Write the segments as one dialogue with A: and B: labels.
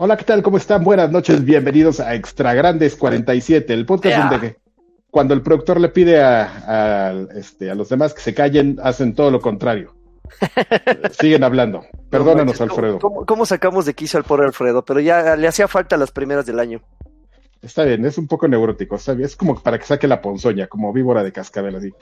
A: Hola, ¿qué tal? ¿Cómo están? Buenas noches, bienvenidos a Extra Grandes 47, el podcast
B: Yeah.
A: donde cuando el productor le pide a, a, este, a los demás que se callen, hacen todo lo contrario. Siguen hablando. Perdónanos,
B: No
A: Alfredo.
B: ¿Cómo, sacamos de quicio al pobre Alfredo? Pero ya le hacía falta las primeras del año.
A: Está bien, es un poco neurótico, está bien. Es como para que saque la ponzoña, como víbora de cascabel, así.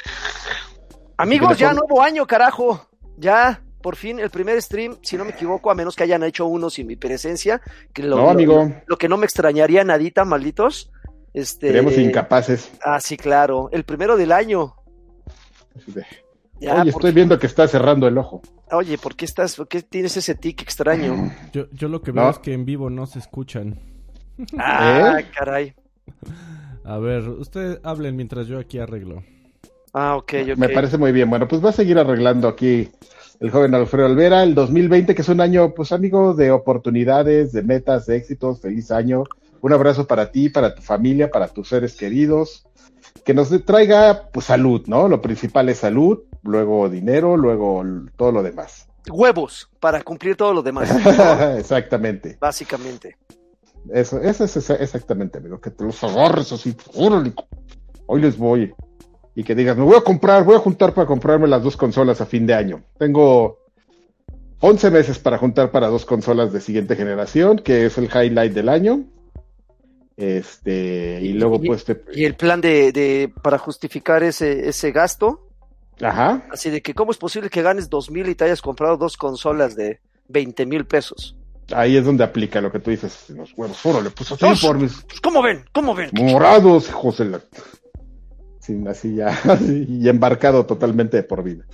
B: Amigos, ya nuevo año, carajo. Ya, por fin, el primer stream, si no me equivoco, a menos que hayan hecho uno sin mi presencia. Que lo,
A: No, amigo.
B: Lo, que no me extrañaría nadita, malditos. Este,
A: Seríamos incapaces.
B: Ah, sí, claro. El primero del año. Ya,
A: Oye, estoy viendo que está cerrando el ojo.
B: Oye, ¿por qué estás, por qué tienes ese tic extraño?
C: Yo, yo lo que
A: No.
C: veo es que en vivo no se escuchan.
B: Ah,
A: ¿Eh?
B: caray.
C: A ver, ustedes hablen mientras yo aquí arreglo.
B: Ah, ok, ok.
A: Me parece muy bien. Bueno, pues va a seguir arreglando aquí el joven Alfredo Olvera, el 2020, que es un año, pues amigo, de oportunidades, de metas, de éxitos. Feliz año. Un abrazo para ti, para tu familia, para tus seres queridos. Que nos traiga, pues, salud, ¿no? Lo principal es salud, luego dinero, luego todo lo demás.
B: Huevos para cumplir todo lo demás,
A: Exactamente.
B: básicamente.
A: Eso, eso es exa- exactamente, amigo. Que te los agarres así. órale, Hoy les voy. Y que digas, me voy a comprar, voy a juntar para comprarme las dos consolas a fin de año. Tengo 11 meses para juntar para dos consolas de siguiente generación, que es el highlight del año. Este, y luego
B: Y-
A: pues te...
B: Y el plan de, de para justificar ese, ese gasto,
A: Ajá.
B: así de que cómo es posible que ganes dos mil y te hayas comprado dos consolas de 20 mil pesos.
A: Ahí es donde aplica lo que tú dices. Los huevos, órale, pues así por mis
B: Pues, ¿Cómo ven? ¿Cómo ven?
A: morados, hijos de la... Sí, así ya, y embarcado totalmente de por vida.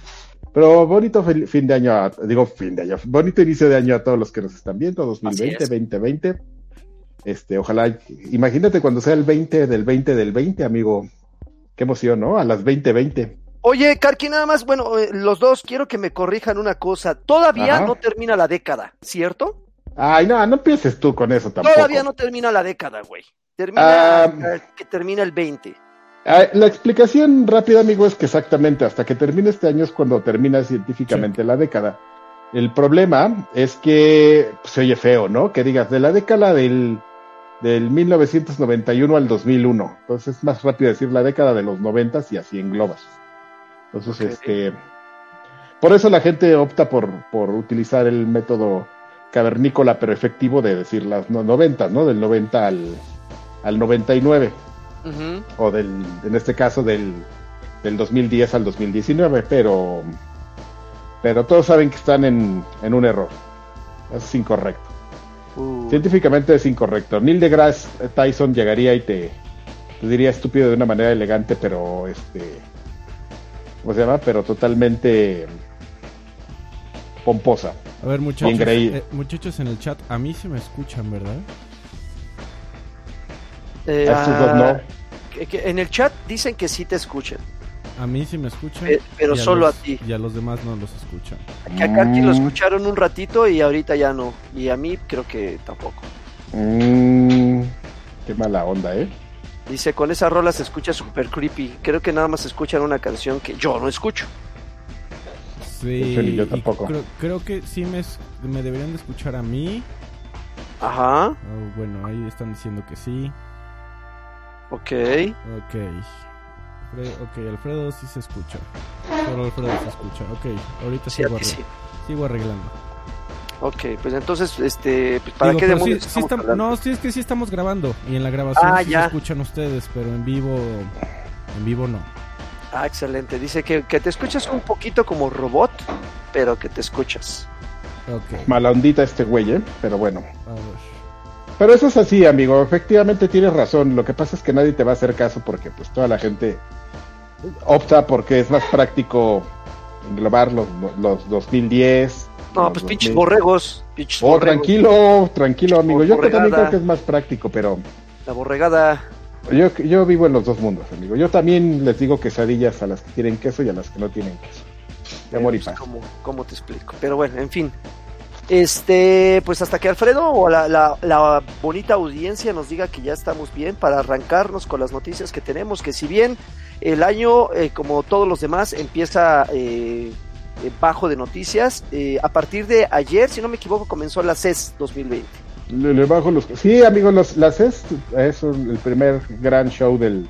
A: Pero bonito fin de año, a- digo fin de año, bonito inicio de año a todos los que nos están viendo, 2020,
B: es.
A: 2020. Este, ojalá, imagínate cuando sea el 20 del 20 del 20, amigo. Qué emoción, ¿no? A las 2020.
B: Oye, Karki, nada más, bueno, eh, los dos quiero que me corrijan una cosa. Todavía
A: Ajá.
B: no termina la década, ¿cierto?
A: Ay, no, no pienses tú con eso tampoco.
B: Todavía no termina la década, güey. Termina
A: Ah.
B: que termina el 20.
A: Ah, la explicación rápida, amigo, es que exactamente hasta que termine este año es cuando termina científicamente la década. El problema es que pues, se oye feo, ¿no? Que digas de la década del, del 1991 al 2001. Entonces es más rápido decir la década de los 90 y así englobas. Entonces, este. Por eso la gente opta por, por utilizar el método cavernícola, pero efectivo de decir las no- 90, ¿no? Del 90 al, al 99 O del, en este caso del, del 2010 al 2019, pero, pero todos saben que están en, en un error. Eso es incorrecto.
B: Uh,
A: Científicamente es incorrecto. Neil deGrasse Tyson llegaría y te, te diría estúpido de una manera elegante, pero este, ¿cómo se llama? Pero totalmente pomposa.
C: A ver, muchachos,
A: Increíble.
C: eh, muchachos en el chat, a mí se me escuchan, ¿verdad?
B: Eh,
A: A
B: ah,
A: no.
B: que- que en el chat dicen que sí te escuchan.
C: A mí sí me escuchan.
B: Eh, pero solo
C: los-
B: a ti.
C: Y a los demás no los escuchan.
B: Que a Karki lo
A: Mm.
B: escucharon un ratito y ahorita ya no. Y a mí creo que tampoco.
A: Mm, qué mala onda, ¿eh?
B: Dice, con esa rola se escucha super creepy. Creo que nada más escuchan una canción que yo no escucho.
C: Sí,
A: yo
C: y
A: tampoco.
C: Creo, creo que sí me, es- me deberían de escuchar a mí.
B: Ajá,
C: Oh, bueno, ahí están diciendo que sí.
B: Ok.
C: Ok. Alfredo, ok, Alfredo sí se escucha. Solo Alfredo se escucha. Ok, ahorita
B: Sí,
C: sigo,
B: ti
C: arre-
B: sí.
C: sigo arreglando.
B: Ok, pues entonces, este, pues, ¿para
C: Digo,
B: qué demonios
C: sí-
B: estamos
C: estam-
B: hablando?
C: No, sí es que sí estamos grabando. Y en la grabación
B: Ah,
C: sí
B: ya.
C: se escuchan ustedes, pero en vivo. En vivo no.
B: Ah, excelente. Dice que, que te escuchas un poquito como robot, pero que te escuchas.
C: Ok,
A: Mala ondita este güey, ¿eh? Pero bueno.
C: a ver.
A: Pero eso es así, amigo. Efectivamente tienes razón. Lo que pasa es que nadie te va a hacer caso porque pues toda la gente opta porque es más práctico englobar los, los 2010.
B: No,
A: los
B: pues pinches
A: 2000.
B: borregos. Pinches
A: Oh,
B: borregos.
A: tranquilo, tranquilo, amigo. Yo también creo que es más práctico, pero
B: La borregada.
A: yo, yo vivo en los dos mundos, amigo. Yo también les digo quesadillas a las que tienen queso y a las que no tienen queso. De amor y
B: Pues,
A: paz.
B: ¿cómo, cómo te explico? Pero bueno, en fin. Este, pues hasta que Alfredo o la, la- la bonita audiencia nos diga que ya estamos bien para arrancarnos con las noticias que tenemos, que si bien el año, eh, como todos los demás, empieza eh, eh, bajo de noticias, eh, a partir de ayer, si no me equivoco, comenzó la CES 2020.
A: Le, le bajo los. Sí, amigos, los, las es, es un- el primer gran show del,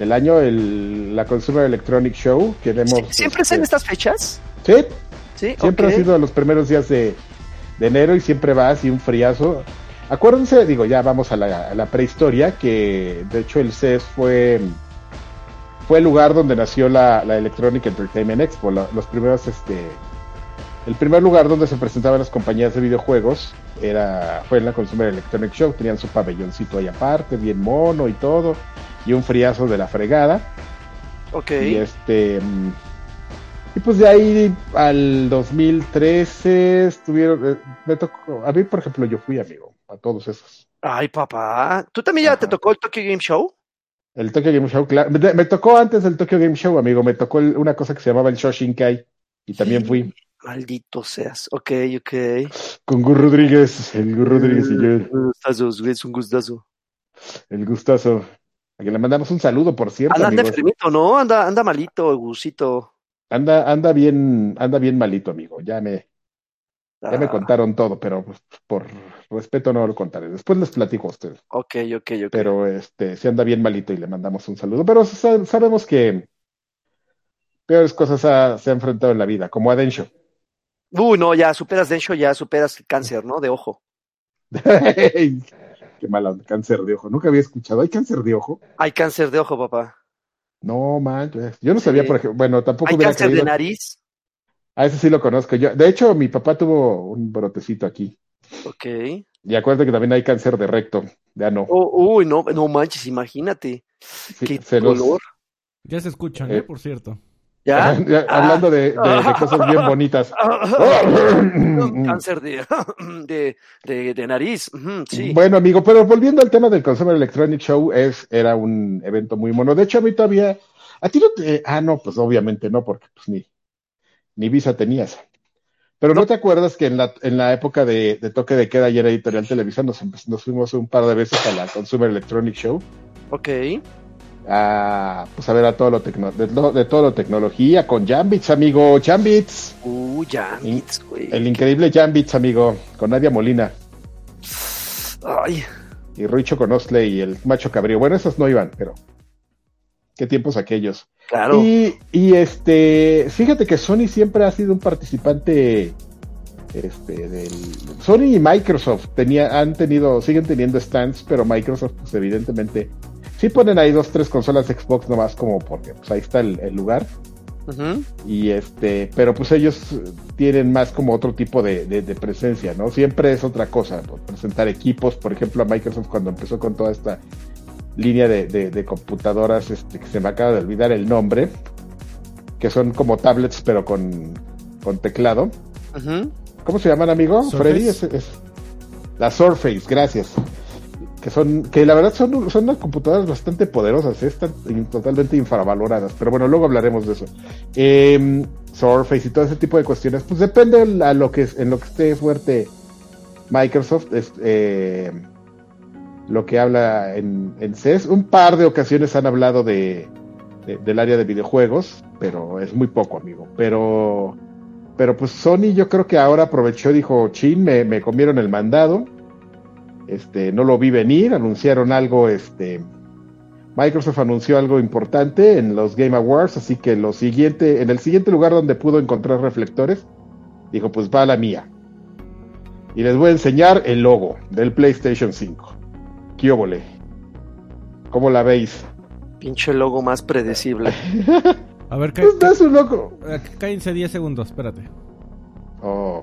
A: del año, el, la Consumer Electronic Show. Que hemos,
B: ¿Sie- ¿Siempre es en
A: este,
B: estas fechas?
A: Sí,
B: Sí,
A: siempre ha sido los primeros días de, de enero y siempre va así un friazo. Acuérdense, digo, ya vamos a la, a la prehistoria, que de hecho el CES fue, fue el lugar donde nació la, la Electronic Entertainment Expo, la- los primeros, este, el primer lugar donde se presentaban las compañías de videojuegos era, fue en la Consumer Electronic Show, tenían su pabelloncito ahí aparte, bien mono y todo, y un friazo de la fregada.
B: Ok.
A: Y este. Y pues de ahí al 2013 estuvieron. eh, Me tocó. A mí, por ejemplo, yo fui amigo a todos esos.
B: Ay, papá. ¿Tú también ya te tocó el Tokyo Game Show?
A: El Tokyo Game Show, claro. Me, me tocó antes del Tokyo Game Show, amigo. Me tocó el- una cosa que se llamaba el Shoshinkai. Y también fui
B: Maldito seas. Ok, ok.
A: con Gur Rodríguez. El Gur Rodríguez y yo.
B: Un gustazo, güey, es un gustazo.
A: El gustazo. A quien le mandamos un saludo, por cierto,
B: Anda, enfermito, ¿no? Anda, anda malito, Gusito.
A: Anda, anda bien, anda bien malito, amigo. Ya me, ya me
B: Ah,
A: contaron todo, pero pues, por respeto no lo contaré. Después les platico a ustedes.
B: Ok, ok, ok.
A: pero este se anda bien malito y le mandamos un saludo. Pero sa- sabemos que peores cosas ha- se ha enfrentado en la vida, como a Densho.
B: Uy, no, ya superas Densho, ya superas el cáncer, ¿no? De ojo.
A: Qué mala, cáncer de ojo. Nunca había escuchado. ¿Hay cáncer de ojo?
B: Hay cáncer de ojo, papá.
A: No, manches. Yo no
B: Sí.
A: sabía, por ejemplo. Bueno, tampoco
B: Hay
A: hubiera
B: cáncer de
A: creído.
B: nariz.
A: A ese sí lo conozco. Yo, de hecho, mi papá tuvo un brotecito aquí.
B: Ok.
A: Y acuérdate que también hay cáncer de recto, de ano.
B: Oh, uy, no, no manches, imagínate.
A: Sí,
B: Qué dolor.
C: Ya se escuchan,
A: Eh.
C: ¿eh? Por cierto.
B: ¿Ya?
A: Ya,
B: Ah.
A: Hablando de, de- de cosas bien bonitas.
B: cáncer de, de, nariz. Sí.
A: Bueno, amigo, pero volviendo al tema del Consumer Electronic Show, es, era un evento muy mono. De hecho, a mí todavía, a ti no te, ah, no, pues obviamente no, porque pues ni, ni visa tenías. Pero no, te acuerdas que en la, en la época de, toque de queda y era editorial Televisa, nos, nos fuimos un par de veces a la Consumer Electronic Show,
B: Ok.
A: A, pues a ver a todo lo, tecno, de, lo- de todo lo tecnología, con Jambits, amigo, Jambits,
B: Uy, ya, Mitz, güey.
A: el increíble Jambits, amigo, con Nadia Molina.
B: Ay,
A: y Richo con Osley y el macho cabrío. Bueno, esos no iban, pero qué tiempos aquellos.
B: claro.
A: Y, y este, fíjate que Sony siempre ha sido un participante este del Sony y Microsoft tenía, han tenido, siguen teniendo stands, pero Microsoft, pues evidentemente, sí ponen ahí dos, tres consolas de Xbox nomás como porque pues ahí está el, el lugar. Y este, pero pues ellos tienen más como otro tipo de, de- de presencia, ¿no? Siempre es otra cosa, ¿no? presentar equipos, por ejemplo, a Microsoft cuando empezó con toda esta línea de, de- de computadoras, este, que se me acaba de olvidar el nombre, que son como tablets pero con, con teclado.
B: Ujú.
A: ¿Cómo se llaman, amigo?
C: Surface.
A: Freddy, es, es- la Surface, gracias. Que son, que la verdad son, son unas computadoras bastante poderosas, ¿eh? están totalmente infravaloradas, pero bueno, luego hablaremos de eso. Eh, Surface y todo ese tipo de cuestiones, pues depende a lo que en lo que esté fuerte Microsoft, es, eh, lo que habla en, en CES. Un par de ocasiones han hablado de, de- del área de videojuegos, pero es muy poco, amigo. Pero pero pues Sony yo creo que ahora aprovechó, dijo, chin, me, me comieron el mandado. Este, no lo vi venir, anunciaron algo, este, Microsoft anunció algo importante en los Game Awards, así que lo siguiente, en el siguiente lugar donde pudo encontrar reflectores, dijo, pues va la mía. Y les voy a enseñar el logo del PlayStation 5. ¿Qué óvole? ¿Cómo la veis?
B: Pinche logo más predecible.
C: A ver, cá-
A: Pues un logo.
C: cá- cállense 10 segundos, espérate.
A: Oh,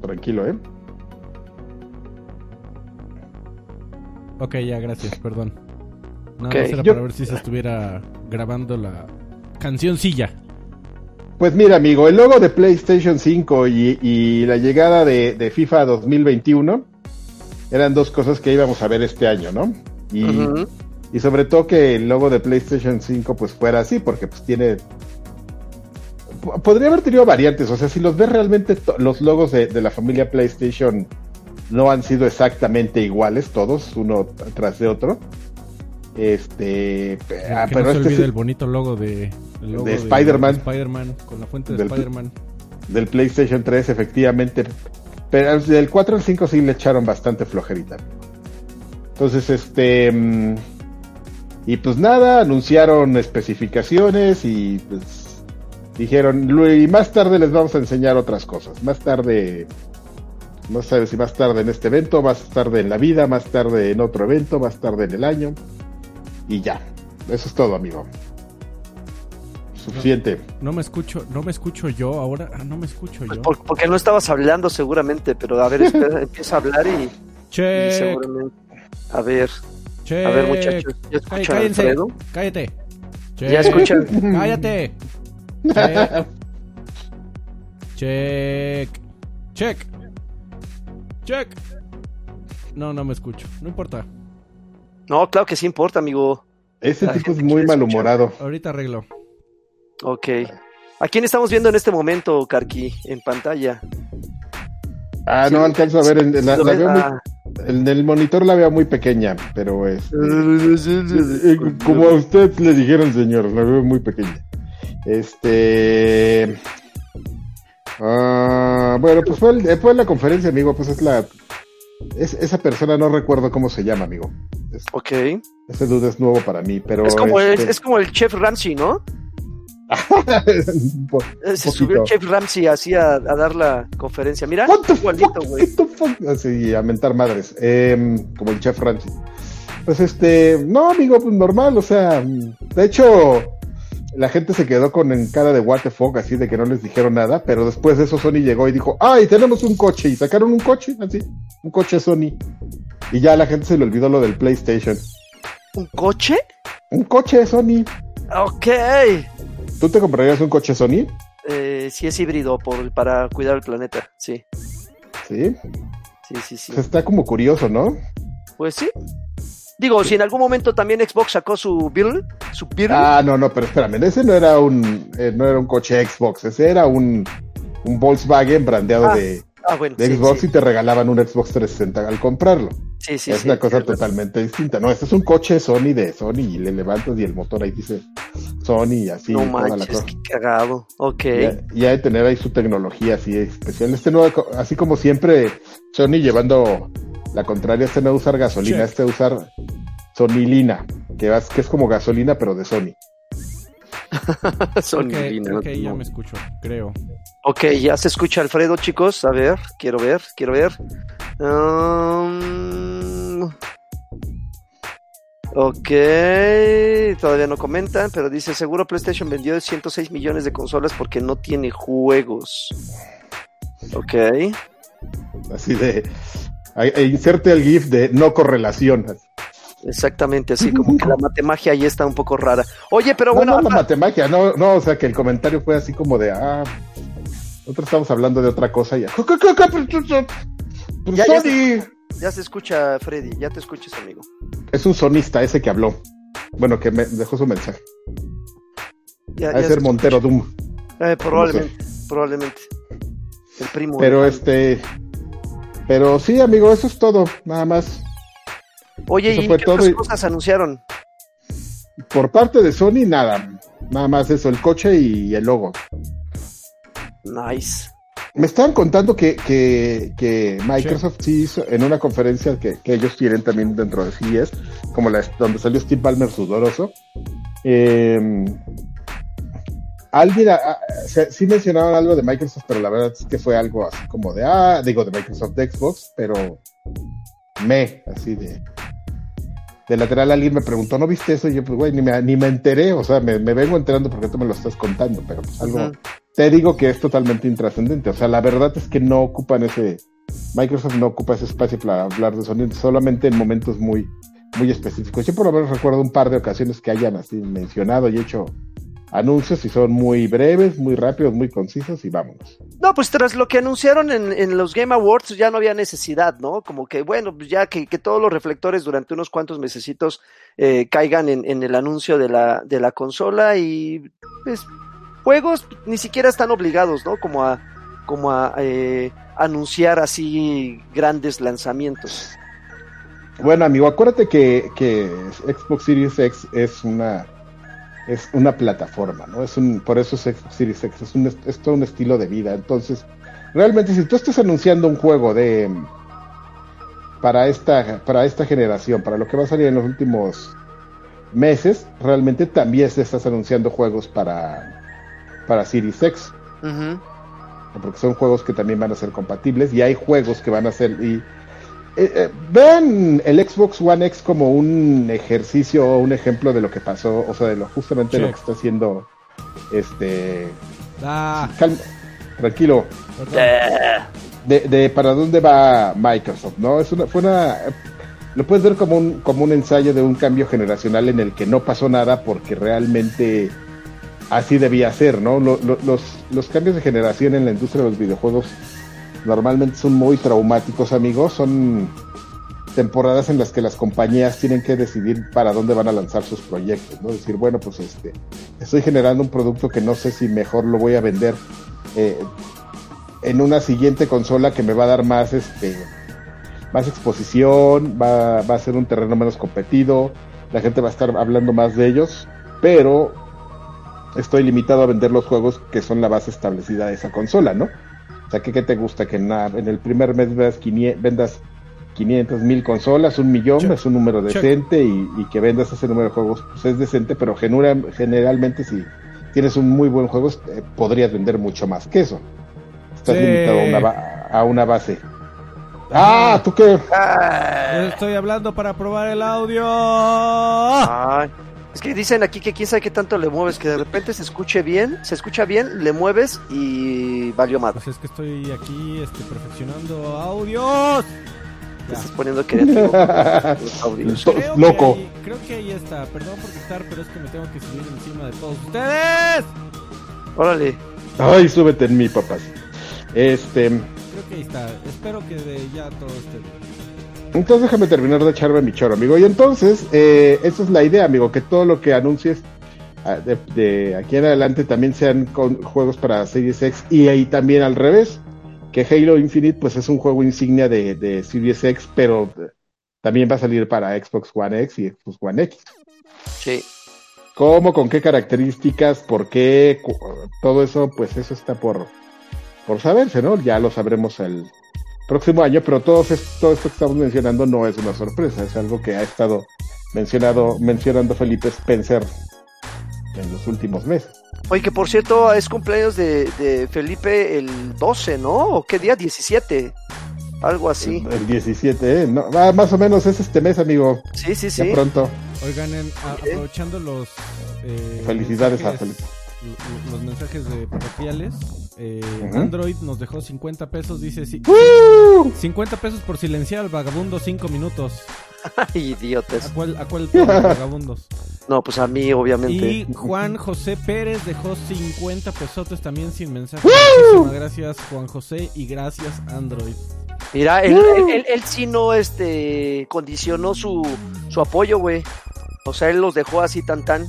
A: tranquilo, ¿eh?
C: Ok, ya, gracias, perdón. Nada
B: Ok,
C: más era
A: yo-
C: para ver si se estuviera grabando la cancioncilla.
A: Pues mira, amigo, el logo de PlayStation 5 y, y la llegada de, de FIFA 2021 eran dos cosas que íbamos a ver este año, ¿no? Y, y sobre todo que el logo de PlayStation 5 pues fuera así, porque pues tiene... po- Podría haber tenido variantes, o sea, si los ves realmente, los logos de, de la familia PlayStation no han sido exactamente iguales todos, uno tras de otro. Este, ah,
C: que
A: pero
C: no se
A: este
C: olvide
A: sí-
C: el bonito logo de,
A: De Spider-Man.
C: de Spider-Man, con la fuente de
A: Del-
C: Spider-Man.
A: del PlayStation 3, efectivamente. Pero del 4 al 5 sí le echaron bastante flojerita. Entonces, este... mm, y pues nada, anunciaron especificaciones y pues dijeron, "Lu- y más tarde les vamos a enseñar otras cosas. Más tarde, no sabes si más tarde en este evento, más tarde en la vida, más tarde en otro evento, más tarde en el año. Y ya, eso es todo, amigo. Suficiente.
C: No me escucho, no me escucho yo ahora. Ah, no me escucho
B: Pues
C: yo.
B: por- porque no estabas hablando seguramente, pero a ver, espera, empieza a hablar y, y seguramente... A ver,
C: check.
B: a ver muchachos, ¿ya escuchan a
C: Cállense,
B: Alfredo?
C: cállate. Check.
B: ¿Ya escuchan?
C: Cállate. Check. Check. Check. Check. No, no me escucho. No importa.
B: No, claro que sí importa, amigo.
A: Ese
B: La
A: tipo es
B: gente
A: muy
B: quiere
A: malhumorado.
C: Ahorita arreglo.
B: Ok. ¿A quién estamos viendo en este momento, Karki, en pantalla?
A: Ah,
B: Sí,
A: no alcanzo a ver. En, en la,
B: ¿Lo
A: la
B: ves?
A: veo muy-
B: Ah.
A: en el monitor la veo muy pequeña, pero este, eh, como a usted le dijeron, señor, la veo muy pequeña. Este. Ah, bueno, pues fue, el- fue la conferencia, amigo. Pues es la. Es, esa persona no recuerdo cómo se llama, amigo. Es-
B: Ok.
A: ese dude es nuevo para mí, pero.
B: Es como, el,
A: este,
B: es como el chef Ramsey, ¿no? Eh, Se subió el chef Ramsey así a, a dar la conferencia. Mira, igualito, güey.
A: Así, a mentar madres. Em, como el chef Ramsey. Pues este, no, amigo, pues normal, o sea, de hecho, la gente se quedó con en cara de what the fuck, así de que no les dijeron nada, pero después de eso Sony llegó y dijo, ay, tenemos un coche, y sacaron un coche, así, un coche Sony. Y ya a la gente se le olvidó lo del PlayStation.
B: ¿Un coche?
A: Un coche Sony.
B: Ok.
A: ¿Tú te comprarías un coche Sony?
B: Eh, sí es híbrido por, para cuidar el planeta. Sí,
A: Sí.
B: sí, sí, sí.
A: Está como curioso, ¿no?
B: Pues sí. Digo, si en algún momento también Xbox sacó su Beetle, su Beetle,
A: Ah, no, no, pero espérame, ese no era un, eh, no era un coche Xbox, ese era un, un Volkswagen brandeado
B: Ah,
A: de,
B: ah, bueno,
A: de
B: sí,
A: Xbox
B: sí,
A: y te regalaban un Xbox 360 al comprarlo.
B: sí, sí,
A: es
B: sí,
A: una cosa totalmente distinta. No, este es un coche Sony de Sony y le levantas y el motor ahí dice Sony y así.
B: No
A: toda la
B: manches,
A: cosa.
B: qué cagado. Ok.
A: Y, hay de tener ahí su tecnología así especial. Este nuevo, así como siempre, Sony llevando la contraria, este no usar gasolina,
C: Check.
A: este usar sonilina, que, vas- que es como gasolina pero de Sony.
B: Son
C: Ok,
B: divinas,
C: ok, ya
B: no.
C: me escucho, creo.
B: Ok, ya se escucha Alfredo, chicos. A ver, quiero ver, quiero ver. Um, ok, todavía no comentan, pero dice, seguro PlayStation vendió 106 millones de consolas porque no tiene juegos. Ok,
A: Así de. Inserte el GIF de no correlación.
B: exactamente, así como que la matemagia ahí está un poco rara. Oye, pero
A: no,
B: bueno,
A: no, la
B: habla-
A: matemagia, no, no, o sea que el comentario fue así como de, ah, nosotros estamos hablando de otra cosa ya.
B: Ya, ya
A: Sony
B: ya se escucha Freddy, ya te escuchas, amigo.
A: es un sonista ese que habló. Bueno, que me dejó su mensaje.
B: Ya,
A: Ha
B: ya
A: de
B: se
A: ser. Montero Doom.
B: Eh, probablemente, probablemente. El primo.
A: Pero este. Pero sí, amigo, eso es todo. Nada más.
B: Oye,
A: eso
B: ¿y
A: fue
B: qué
A: todo
B: otras
A: y-
B: cosas anunciaron?
A: Por parte de Sony, nada. Nada más eso, el coche y el logo.
B: Nice.
A: Me estaban contando que, que, que Microsoft sí hizo en una conferencia que, que ellos tienen también dentro de CES, como la donde salió Steve Ballmer sudoroso. Eh, alguien, a- a- se- sí mencionaban algo de Microsoft, pero la verdad es que fue algo así como de, ah, digo, de Microsoft de Xbox, pero me, así de. De lateral alguien me preguntó, ¿no viste eso? Y yo, pues, güey, ni me, ni me enteré, o sea, me, me vengo enterando porque tú me lo estás contando, pero pues algo, te digo que es totalmente intrascendente. O sea, la verdad es que no ocupan ese. Microsoft no ocupa ese espacio para hablar de Sony, solamente en momentos muy, muy específicos. Yo por lo menos recuerdo un par de ocasiones que hayan así mencionado y hecho anuncios y son muy breves, muy rápidos, muy concisos y vámonos.
B: No, pues tras lo que anunciaron en, en los Game Awards ya no había necesidad, ¿no? Como que, bueno, pues ya que, que todos los reflectores durante unos cuantos mesecitos eh, caigan en, en el anuncio de la, de la consola y pues juegos ni siquiera están obligados, ¿no? Como a, como a eh, anunciar así grandes lanzamientos.
A: Bueno, amigo, acuérdate que, que Xbox Series X es una es una plataforma, ¿no? Es un, por eso es Xbox Series X, es, un, es todo un estilo de vida. Entonces, realmente si tú estás anunciando un juego de para esta para esta generación, para lo que va a salir en los últimos meses, realmente también estás anunciando juegos para para Series X. Porque son juegos que también van a ser compatibles y hay juegos que van a ser y eh, eh, vean el Xbox One X como un ejercicio o un ejemplo de lo que pasó, o sea, de lo justamente lo que está haciendo este
C: Ah,
A: calma, tranquilo, de, de para dónde va Microsoft, ¿no? Es una, fue una, lo puedes ver como un, como un ensayo de un cambio generacional en el que no pasó nada porque realmente así debía ser, ¿no? Lo- lo- los, los cambios de generación en la industria de los videojuegos normalmente son muy traumáticos, amigos, son temporadas en las que las compañías tienen que decidir para dónde van a lanzar sus proyectos, ¿no? Decir, bueno, pues este, estoy generando un producto que no sé si mejor lo voy a vender eh, en una siguiente consola que me va a dar más, este, más exposición, va, va a ser un terreno menos competido, la gente va a estar hablando más de ellos, pero estoy limitado a vender los juegos que son la base establecida de esa consola, ¿no? O sea, ¿qué, qué te gusta? Que en, el primer mes vendas 500, vendas 500 mil consolas, un millón,
C: Check.
A: es un número decente y, y que vendas ese número de juegos, pues es decente, pero genera- generalmente si tienes un muy buen juego, eh, podrías vender mucho más que eso. Estás
C: Sí.
A: limitado a una, ba- a una base. Ah, ¿tú qué?
B: ah,
C: estoy hablando para probar el audio.
B: ay. Es que dicen aquí que quién sabe qué tanto le mueves, que de repente se escuche bien, se escucha bien, le mueves y valió madre.
C: Pues es que estoy aquí este, perfeccionando audios.
B: Te estás poniendo creativo.
C: Creo
A: loco.
C: Que ahí, creo que ahí está. Perdón por quitar, pero es que me tengo que subir encima de todos ustedes.
B: Órale.
A: Ay, súbete en mí, papás. Este,
C: Creo que ahí está. Espero que de ya todo esté bien.
A: Entonces déjame terminar de echarme mi choro, amigo. Y entonces, eh, esa es la idea, amigo, que todo lo que anuncies ah, de, de aquí en adelante también sean con juegos para Series X y ahí también al revés, que Halo Infinite pues es un juego insignia de, de Series X, pero eh, también va a salir para Xbox One X y Xbox One X.
B: Sí.
A: ¿Cómo? ¿Con qué características? ¿Por qué? Todo eso, pues eso está por, por saberse, ¿no? Ya lo sabremos el próximo año, pero todo, es- todo esto que estamos mencionando no es una sorpresa, es algo que ha estado mencionado, mencionando Felipe Spencer en los últimos meses.
B: Oye, que por cierto es cumpleaños de, de Felipe el 12, ¿no? ¿O qué día? 17. Algo así.
A: El, el 17, ¿eh? No, ah, más o menos es este mes, amigo.
B: Sí, sí,
A: Ya
B: sí.
A: pronto.
C: Oigan, en- a- aprovechando los. eh,
A: Felicidades a Felipe.
C: Los mensajes de parroquiales. Eh. Android nos dejó 50 pesos. Dice: sí,
A: ¡Uh!
C: 50 pesos por silenciar al vagabundo 5 minutos.
B: Ay,
C: ¿A
B: idiotas.
C: cuál, a cuál vagabundos?
B: No, pues a mí, obviamente.
C: Y Juan José Pérez dejó 50 pesotes también sin mensaje. Muchísimas gracias, Juan José, y gracias, Android.
B: Mira, él, él, él- él sí no este, condicionó su, su apoyo, güey. O sea, él los dejó así tan tan.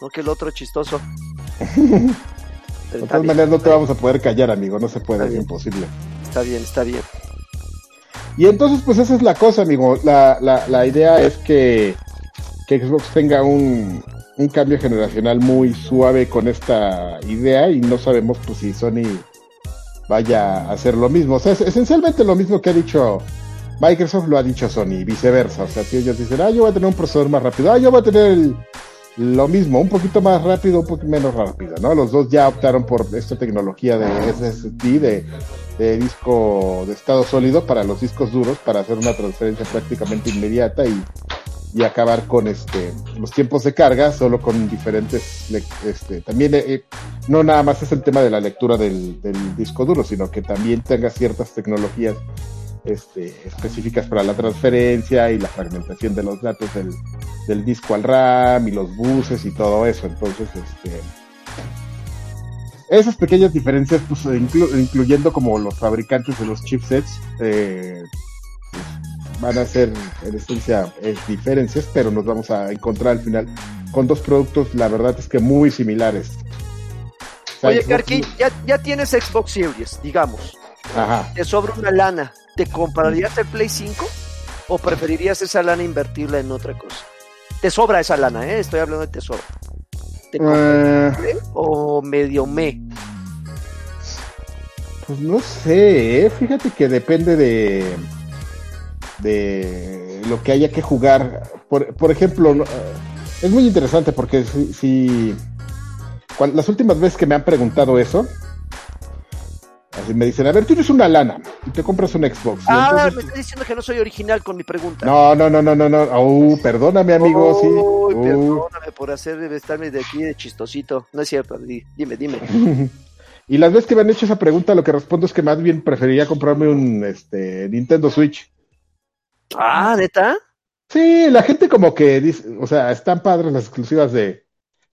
B: No que el otro chistoso.
A: De todas maneras no te vamos a poder callar, amigo, no se puede, es imposible.
B: está bien, está bien.
A: Y entonces, pues esa es la cosa, amigo. La, la, la idea es que, que Xbox tenga un, un cambio generacional muy suave con esta idea y no sabemos pues si Sony vaya a hacer lo mismo. O sea, es esencialmente lo mismo que ha dicho Microsoft, lo ha dicho Sony y viceversa. O sea, si ellos dicen, ah, yo voy a tener un procesador más rápido, ah, yo voy a tener el- lo mismo, un poquito más rápido, un poquito menos rápido, ¿no? Los dos ya optaron por esta tecnología de SSD, de, disco de estado sólido para los discos duros, para hacer una transferencia prácticamente inmediata y, y acabar con este los tiempos de carga, solo con diferentes, este, también eh, eh, no nada más es el tema de la lectura del, del disco duro, sino que también tenga ciertas tecnologías este, específicas para la transferencia y la fragmentación de los datos del, del disco al RAM y los buses y todo eso. Entonces, este, esas pequeñas diferencias, pues, inclu- incluyendo como los fabricantes de los chipsets, eh, pues, van a ser en esencia eh, diferencias, pero nos vamos a encontrar al final con dos productos, la verdad es que muy similares. O sea,
B: Oye,
A: Xbox-
B: Karki, ya, ya tienes Xbox Series, digamos.
A: Ajá.
B: Te sobra una lana. ¿Te comprarías el Play 5? ¿O preferirías esa lana invertirla en otra cosa? Te sobra esa lana, ¿eh? Estoy hablando de te sobra. ¿Te
A: Eh,
B: comprarías o medio me?
A: Pues no sé, ¿eh? fíjate que depende de de lo que haya que jugar. Por, por ejemplo, eh, es muy interesante porque si, las últimas veces que me han preguntado eso, así me dicen, a ver, tú tienes una lana y te compras un Xbox.
B: Ah,
A: entonces-
B: me está diciendo que no soy original con mi pregunta.
A: no, no, no, no, no, no. Uh, perdóname, amigo, sí.
B: Perdóname por hacer estarme de aquí de chistosito. No es cierto, di- dime, dime.
A: y las veces que me han hecho esa pregunta, lo que respondo es que más bien preferiría comprarme un este, Nintendo Switch.
B: Ah, ¿neta?
A: Sí, la gente como que dice, o sea, están padres las exclusivas de,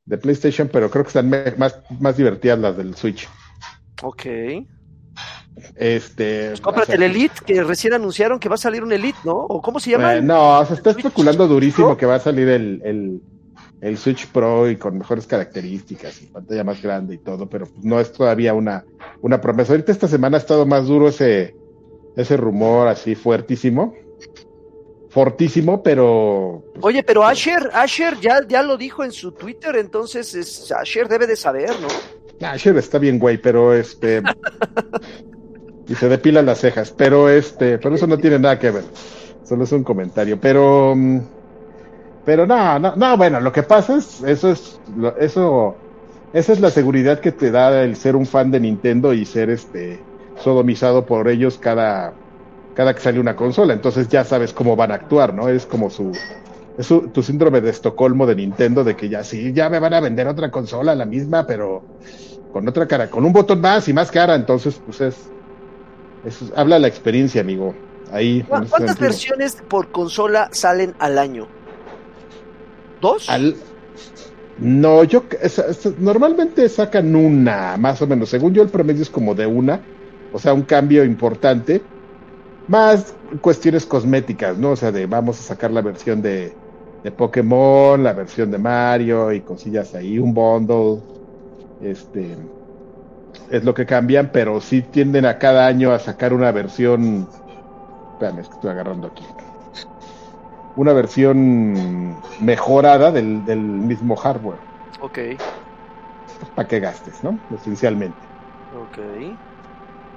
A: de PlayStation, pero creo que están más, más divertidas las del Switch.
B: Ok.
A: Este,
B: Pues cómprate
A: o sea,
B: el Elite, que recién anunciaron que va a salir un Elite, ¿no? ¿O cómo se llama?
A: eh, no, se está especulando durísimo
B: Pro?
A: que va a salir el, el, el Switch Pro y con mejores características y pantalla más grande y todo, pero pues no es todavía una, una promesa. Ahorita esta semana ha estado más duro ese, ese rumor así fuertísimo. Fortísimo, pero pues,
B: Oye, pero Asher, Asher ya, ya lo dijo en su Twitter, entonces es, Asher debe de saber, ¿no?
A: Asher está bien, güey, pero este. y se depila las cejas, pero este, pero eso no tiene nada que ver. Solo es un comentario, pero. mm, Pero no, no, no, bueno, lo que pasa es, eso es, eso, esa es la seguridad que te da el ser un fan de Nintendo y ser este, sodomizado por ellos cada, cada que sale una consola. Entonces ya sabes cómo van a actuar, ¿no? Es como su, es su- tu síndrome de Estocolmo de Nintendo, de que ya sí, ya me van a vender otra consola, la misma, pero con otra cara, con un botón más y más cara, entonces pues es, habla la experiencia, amigo. Ahí. en
B: ¿Cu-
A: ese
B: ¿Cuántas
A: sentido.
B: versiones por consola salen al año? ¿Dos?
A: Al- No, yo normalmente sacan una, más o menos. Según yo, el promedio es como de una, o sea, un cambio importante, más cuestiones cosméticas, ¿no? O sea, de vamos a sacar la versión de, de Pokémon, la versión de Mario y cosillas ahí, un bundle, este, es lo que cambian, pero sí tienden a cada año a sacar una versión, espérame, es que estoy agarrando aquí una versión mejorada del, del mismo hardware,
B: Ok,
A: para que gastes, ¿no? Esencialmente.
B: ok.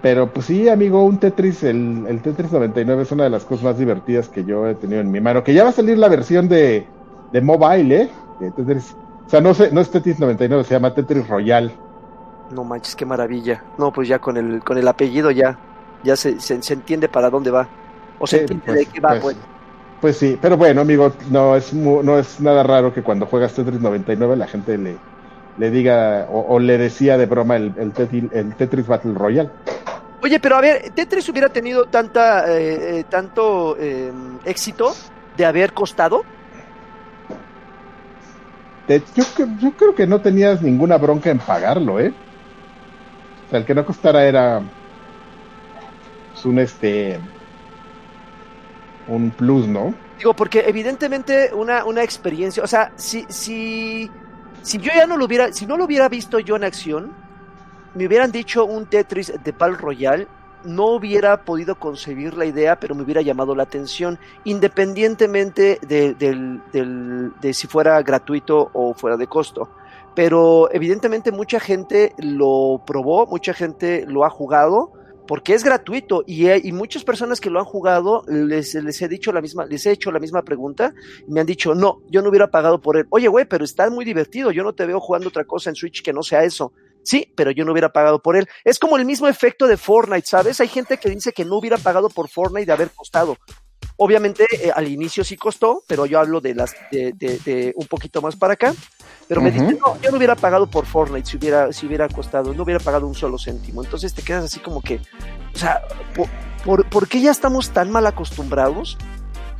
A: Pero pues sí, amigo, un Tetris, el, el Tetris 99 es una de las cosas más divertidas que yo he tenido en mi mano. Que ya va a salir la versión de, de mobile, ¿eh? De Tetris. O sea, no, sé, no es Tetris 99, se llama Tetris Royal.
B: No manches, qué maravilla. No, pues ya con el, con el apellido ya, ya se, se, se entiende para dónde va. O se
A: Sí,
B: entiende
A: pues,
B: de qué va,
A: pues,
B: pues.
A: Pues sí, pero bueno, amigo, no es, no es nada raro que cuando juegas Tetris 99 la gente le, le diga o, o le decía de broma el, el, Tetris, el Tetris Battle Royale.
B: Oye, pero a ver, Tetris hubiera tenido tanta, eh, eh, tanto eh, éxito de haber costado.
A: Yo, yo creo que no tenías ninguna bronca en pagarlo, ¿eh? O sea, el que no costara era pues, un este un plus, ¿no?
B: Digo, porque evidentemente una, una experiencia, o sea, si, si, si yo ya no lo hubiera, si no lo hubiera visto yo en acción, me hubieran dicho un Tetris de Pal Royal, no hubiera podido concebir la idea, pero me hubiera llamado la atención, independientemente de, del- del- de si fuera gratuito o fuera de costo. Pero evidentemente mucha gente lo probó, mucha gente lo ha jugado, porque es gratuito y, y muchas personas que lo han jugado les, les he dicho la misma, les he hecho la misma pregunta y me han dicho, no, yo no hubiera pagado por él. Oye, güey, pero está muy divertido, yo no te veo jugando otra cosa en Switch que no sea eso. Sí, pero yo no hubiera pagado por él. Es como el mismo efecto de Fortnite, ¿sabes? Hay gente que dice que no hubiera pagado por Fortnite de haber costado. Obviamente eh, al inicio sí costó, pero yo hablo de las de un poquito más para acá. Pero me
A: Ujú.
B: dicen, no, yo no hubiera pagado por Fortnite si hubiera, si hubiera costado, no hubiera pagado un solo céntimo. Entonces te quedas así como que, o sea, ¿por, por, por qué ya estamos tan mal acostumbrados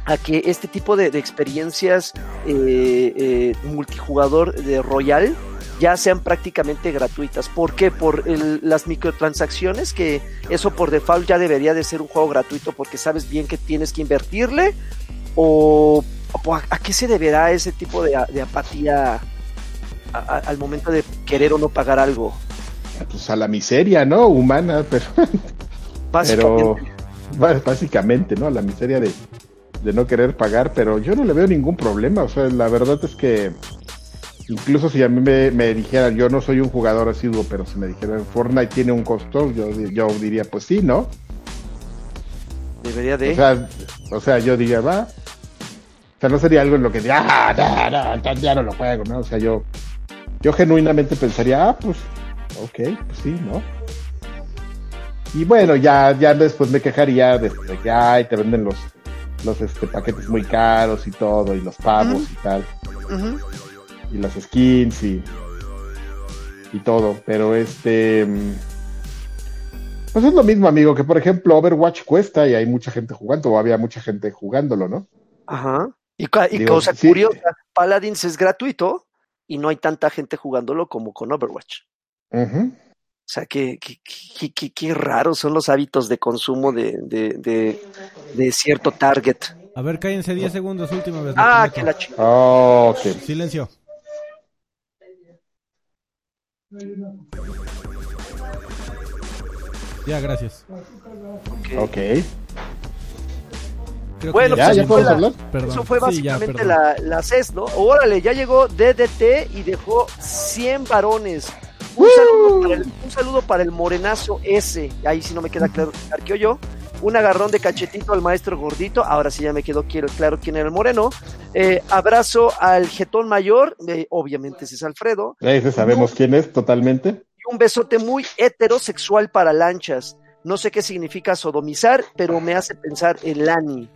B: a que este tipo de, de experiencias eh, eh, multijugador de Royal ya sean prácticamente gratuitas? ¿Por qué? Por el- las microtransacciones, que eso por default ya debería de ser un juego gratuito porque sabes bien que tienes que invertirle, o, o a, a qué se deberá ese tipo de, de apatía a- a- al momento de querer o no pagar algo.
A: Pues a la miseria, ¿no? Humana, pero, pero
B: Básicamente.
A: ba- básicamente, ¿no? A la miseria de, de no querer pagar, pero yo no le veo ningún problema. O sea, la verdad es que Incluso si a mí me, me dijeran, yo no soy un jugador asiduo, pero si me dijeran Fortnite tiene un costo, yo, yo diría, pues sí, ¿no?
B: Debería de.
A: O sea, o sea, yo diría, va. O sea, no sería algo en lo que diga, ah, no, no, ya no lo juego, ¿no? O sea, yo, yo genuinamente pensaría, ah, pues, ok, pues sí, ¿no? Y bueno, ya, ya después me quejaría de, de que, ay, te venden los, los este, paquetes muy caros y todo, y los pavos y tal, y las skins y, y todo, pero este... Pues es lo mismo, amigo, que por ejemplo Overwatch cuesta y hay mucha gente jugando, o había mucha gente jugándolo, ¿no?
B: Ajá. Y, y
A: Digo,
B: cosa
A: sí.
B: curiosa, Paladins es gratuito y no hay tanta gente jugándolo como con Overwatch. O sea, qué, qué, qué, qué- qué raros son los hábitos de consumo de, de, de, de cierto target.
C: A ver, cállense 10 segundos, última vez.
B: Ah, que la ch...
A: Oh.
C: Silencio. Ya, gracias.
A: Ok.
C: Creo que
B: Bueno,
A: ¿Ya?
B: pues
A: ¿Ya
B: eso fue
A: podemos
B: la-
A: hablar?
C: Perdón.
B: Eso fue
C: Sí, ya,
B: básicamente la, la CES, ¿no? Órale, ya llegó DDT y dejó 100 varones. Un saludo, para el, un saludo para el morenazo S. Ahí sí no me queda claro quién arqueó yo. Un agarrón de cachetito al maestro gordito. Ahora sí ya me quedó quiero- claro quién era el moreno. Eh, abrazo al jetón mayor. eh, obviamente ese es Alfredo.
A: Ese sabemos quién es totalmente.
B: Y un besote muy heterosexual para lanchas. No sé qué significa sodomizar, pero me hace pensar en Lani.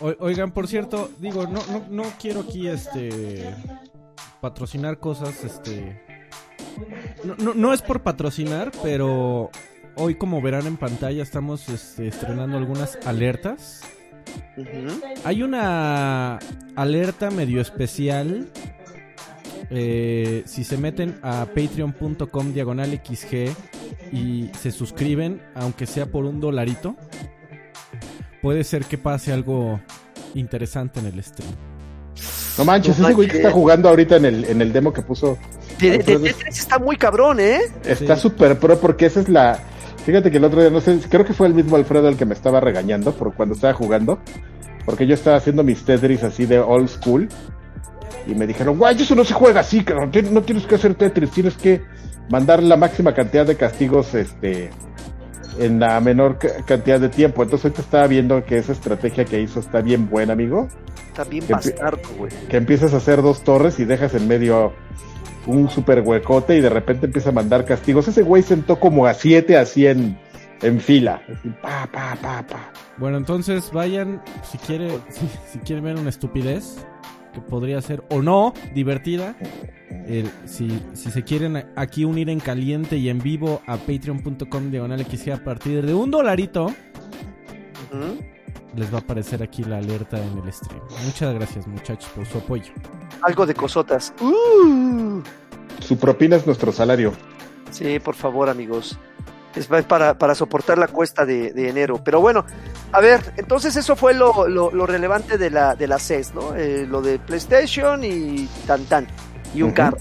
C: O- Oigan, por cierto, digo, no, no, no quiero aquí este patrocinar cosas, este. No, no, no es por patrocinar, pero hoy como verán en pantalla estamos este, estrenando algunas alertas. Hay una alerta medio especial. Eh, si se meten a patreon.com diagonal XG y se suscriben, aunque sea por un dolarito, puede ser que pase algo interesante en el stream.
A: No manches,
B: No
A: ese güey que está jugando ahorita en el, en el demo que puso.
B: De, de- está muy cabrón, ¿eh?
A: Está
C: Sí.
A: súper pro porque esa es la. Fíjate que el otro día, no sé, creo que fue el mismo Alfredo el que me estaba regañando por cuando estaba jugando. Porque yo estaba haciendo mis Tetris así de old school. Y me dijeron, guay, eso no se juega así, cabrón. Tien- No tienes que hacer Tetris, tienes que mandar la máxima cantidad de castigos este en la menor ca- cantidad de tiempo. Entonces ahorita estaba viendo que esa estrategia que hizo está bien buena, amigo.
B: Está bien
A: Que-
B: bastardo, güey.
A: que empiezas a hacer dos torres y dejas en medio un super huecote y de repente empieza a mandar castigos. Ese güey sentó como a siete así en, en fila. Así, pa, pa, pa, pa.
C: Bueno, entonces vayan, si, quiere, si, si quieren ver una estupidez, que podría ser o no divertida, el- si, si se quieren a- aquí unir en caliente y en vivo a patreon.com diagonal a partir de un dolarito, les va a aparecer aquí la alerta en el stream. Muchas gracias muchachos por su apoyo.
B: Algo de cosotas. Uh.
A: Su propina es nuestro salario.
B: Sí, por favor, amigos. Es pa- para, para soportar la cuesta de, de enero. Pero bueno, a ver, entonces eso fue lo, lo- lo relevante de la, de la CES, ¿no? Eh, lo de PlayStation y tan tan. Y un carro.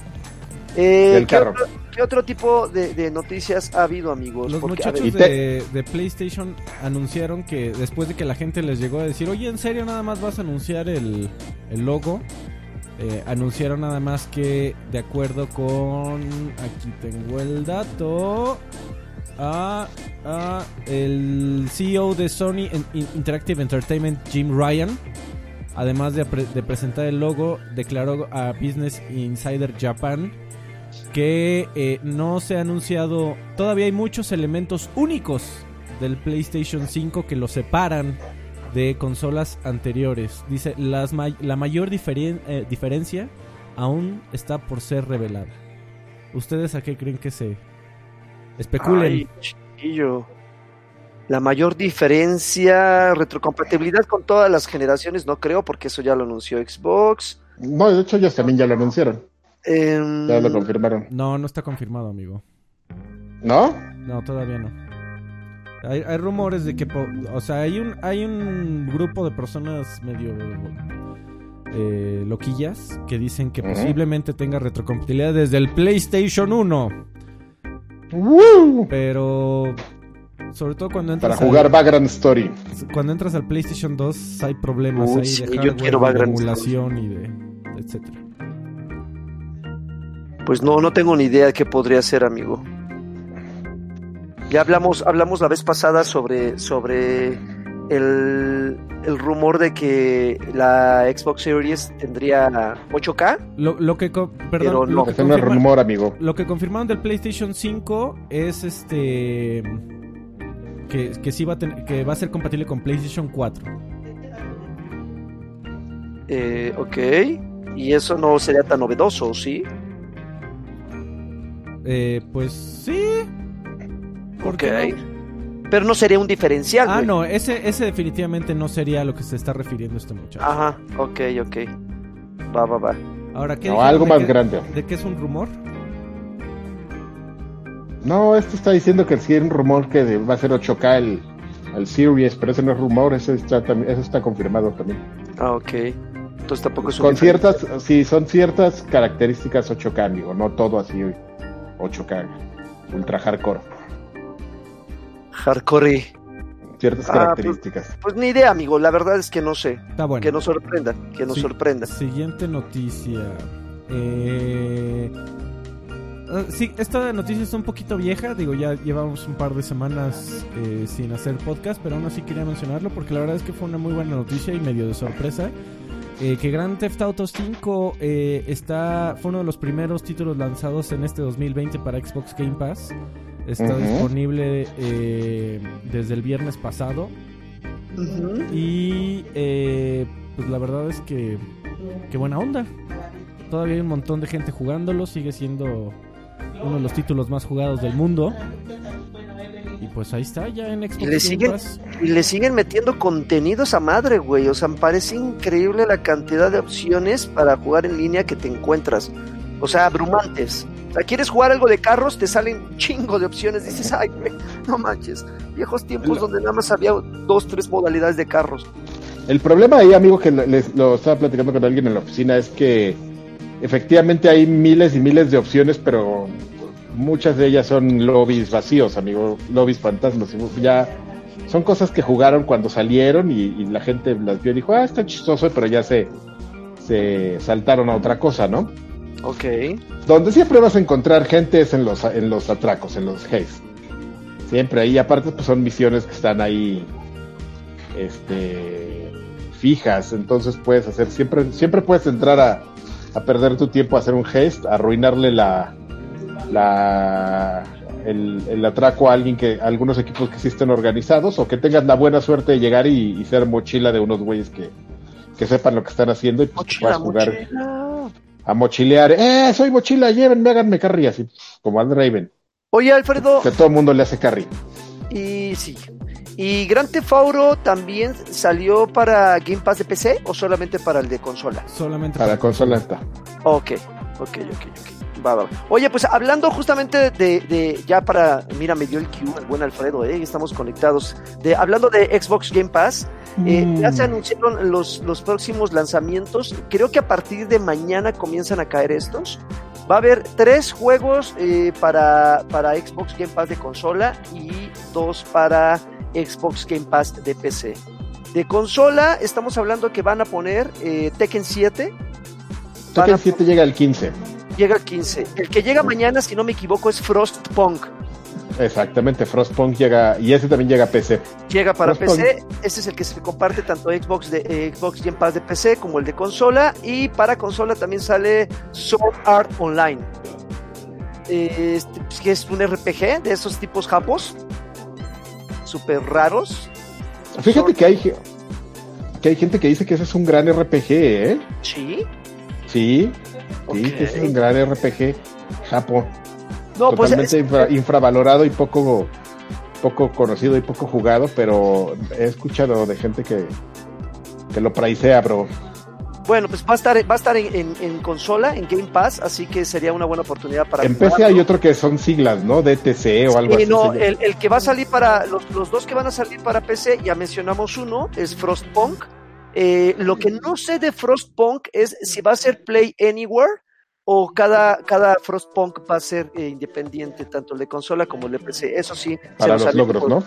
B: Eh,
A: El
B: ¿qué,
A: carro.
B: Otro, qué otro tipo de, de noticias ha habido, amigos?
C: Los
B: Porque, ver,
C: muchachos de, de PlayStation anunciaron que después de que la gente les llegó a decir, oye, ¿en serio nada más vas a anunciar el, el logo? Eh, anunciaron nada más que de acuerdo con... Aquí tengo el dato. A, el CEO de Sony Interactive Entertainment, Jim Ryan, además de, pre- de presentar el logo, declaró a Business Insider Japan que eh, no se ha anunciado, todavía hay muchos elementos únicos del PlayStation 5 que lo separan de consolas anteriores. Dice, la mayor eh, diferencia aún está por ser revelada. ¿Ustedes a qué creen que se especulen?
B: Ay, chiquillo. La mayor diferencia, retrocompatibilidad con todas las generaciones, no creo, porque eso ya lo anunció Xbox.
A: No, de hecho ellos también ya lo anunciaron.
B: Em,
A: Ya lo confirmaron.
C: No, no está confirmado, amigo.
A: ¿No?
C: No, todavía no. Hay, hay rumores de que, po- o sea, hay un, hay un grupo de personas medio eh, loquillas que dicen que posiblemente tenga retrocompatibilidad desde el PlayStation 1,
A: ¡Woo!
C: pero sobre todo cuando entras
A: Para jugar
C: al,
A: Background Story.
C: cuando entras al PlayStation 2 hay problemas
B: Uy,
C: ahí
B: sí,
C: de
B: yo
C: hardware,
B: quiero
C: de emulación y de etcétera.
B: Pues no, no tengo ni idea de qué podría ser, amigo. Ya hablamos, hablamos la vez pasada sobre, sobre el, el rumor de que la Xbox Series tendría 8K.
C: Lo, lo que,
B: Pero
C: perdón,
B: no.
C: lo, que
A: no es rumor, amigo.
C: lo que confirmaron del PlayStation 5 es este que, que sí va a ten- que va a ser compatible con PlayStation 4.
B: Eh, ok. Y eso no sería tan novedoso, ¿sí?
C: Eh, pues sí. ¿Por qué no?
B: Pero no sería un diferencial.
C: Ah,
B: güey.
C: no, ese, ese definitivamente no sería a lo que se está refiriendo este muchacho.
B: Ajá, ok, ok. Va, va, va.
C: Ahora, ¿qué
A: No, algo más
C: que-
A: grande.
C: ¿De qué es un rumor?
A: No, esto está diciendo que sí hay un rumor que va a ser 8K el, el Series, pero ese no es rumor, ese está, también- eso está confirmado también.
B: Ah, ok. Entonces tampoco es un
A: Con ciertas, sí, son ciertas características 8K, amigo, no todo así 8K, ultra hardcore.
B: Hardcore.
A: Ciertas
B: Ah,
A: características.
B: Pues ni idea, amigo. La verdad es que no sé.
C: Está bueno.
B: Que nos sorprenda. Que nos
C: Sí.
B: sorprenda.
C: Siguiente noticia. Eh... ah, Sí, esta noticia está un poquito vieja, digo, ya llevamos un par de semanas eh, sin hacer podcast, pero aún así quería mencionarlo porque la verdad es que fue una muy buena noticia y medio de sorpresa. Eh, que Grand Theft Auto 5 eh, está, fue uno de los primeros títulos lanzados en este 2020 para Xbox Game Pass. Está disponible eh, desde el viernes pasado. Y eh, pues la verdad es que qué buena onda. Todavía hay un montón de gente jugándolo, sigue siendo uno de los títulos más jugados del mundo. Y pues ahí está, ya en Xbox
B: Y le siguen-. Y le siguen metiendo contenidos a madre, güey. O sea, me parece increíble la cantidad de opciones para jugar en línea que te encuentras. O sea, abrumantes. O sea, quieres jugar algo de carros, te salen chingo de opciones. Dices, ay, no manches. Viejos tiempos donde nada más había dos, tres modalidades de carros.
A: El problema ahí, amigo, que le- les, lo estaba platicando con alguien en la oficina, es que efectivamente hay miles y miles de opciones, pero muchas de ellas son lobbies vacíos, amigo, lobbies fantasmas. Ya son cosas que jugaron cuando salieron y, y la gente las vio y dijo, ah, está chistoso, pero ya se, se saltaron a otra cosa, ¿no?
B: Ok.
A: Donde siempre vas a encontrar gente es en los, en los atracos, en los haze. Siempre ahí, aparte pues son misiones que están ahí este fijas, entonces puedes hacer, siempre, siempre puedes entrar a, a perder tu tiempo a hacer un haste, a arruinarle la la el, el atraco a alguien que, a algunos equipos que sí estén organizados, o que tengas la buena suerte de llegar y, y ser mochila de unos güeyes que, que sepan lo que están haciendo y pues
B: Mochila,
A: puedas jugar
B: mochila.
A: A mochilear. ¡Eh, soy mochila! Llévenme, háganme carry, así como Ad Raven.
B: Oye, Alfredo,
A: Que todo el mundo le hace carry.
B: y sí. ¿Y Grand Theft Auto también salió para Game Pass de PC o solamente para el de consola?
C: Solamente
A: Para consola está.
B: Ok, ok, ok, ok. Oye, pues hablando justamente de, de- ya para, mira, me dio el cue el buen Alfredo, eh, estamos conectados. De, hablando de Xbox Game Pass, eh,
A: Mm.
B: ya se anunciaron los, los próximos lanzamientos. Creo que a partir de mañana comienzan a caer estos. Va a haber tres juegos eh, para, para Xbox Game Pass de consola y dos para Xbox Game Pass de PC. De consola estamos hablando que van a poner eh, Tekken 7, van
A: Tekken
B: a
A: 7 llega el 15.
B: Llega el 15. El que llega mañana, si no me equivoco, es Frostpunk.
A: Exactamente, Frostpunk llega y ese también llega a PC.
B: Llega para
A: Frostpunk.
B: PC. Este es el que se comparte tanto Xbox de eh, Xbox Game Pass de PC como el de consola. Y para consola también sale Sword Art Online. Eh, Este, pues, que es un RPG de esos tipos japos. Súper raros.
A: Fíjate que hay que hay gente que dice que ese es un gran RPG, ¿eh?
B: Sí.
A: Sí, sí, que es un gran RPG Japo.
B: No, pues
A: Totalmente
B: es-
A: infra- infravalorado y poco poco conocido y poco jugado, pero he escuchado de gente que que lo praisea, bro.
B: bueno, pues va a estar, va a estar en, en- en consola, en Game Pass, así que sería una buena oportunidad para
A: En PC hay otro que son siglas, ¿no? DTC o algo
B: Sí,
A: así.
B: no, el, el que va a salir para los, los dos que van a salir para PC, ya mencionamos uno, es Frostpunk. Eh, lo que no sé de Frostpunk es si va a ser Play Anywhere o cada, cada Frostpunk va a ser eh, independiente, tanto el de consola como el de PC. Eso sí. se
A: Para
B: nos
A: los logros,
B: por-
A: ¿no?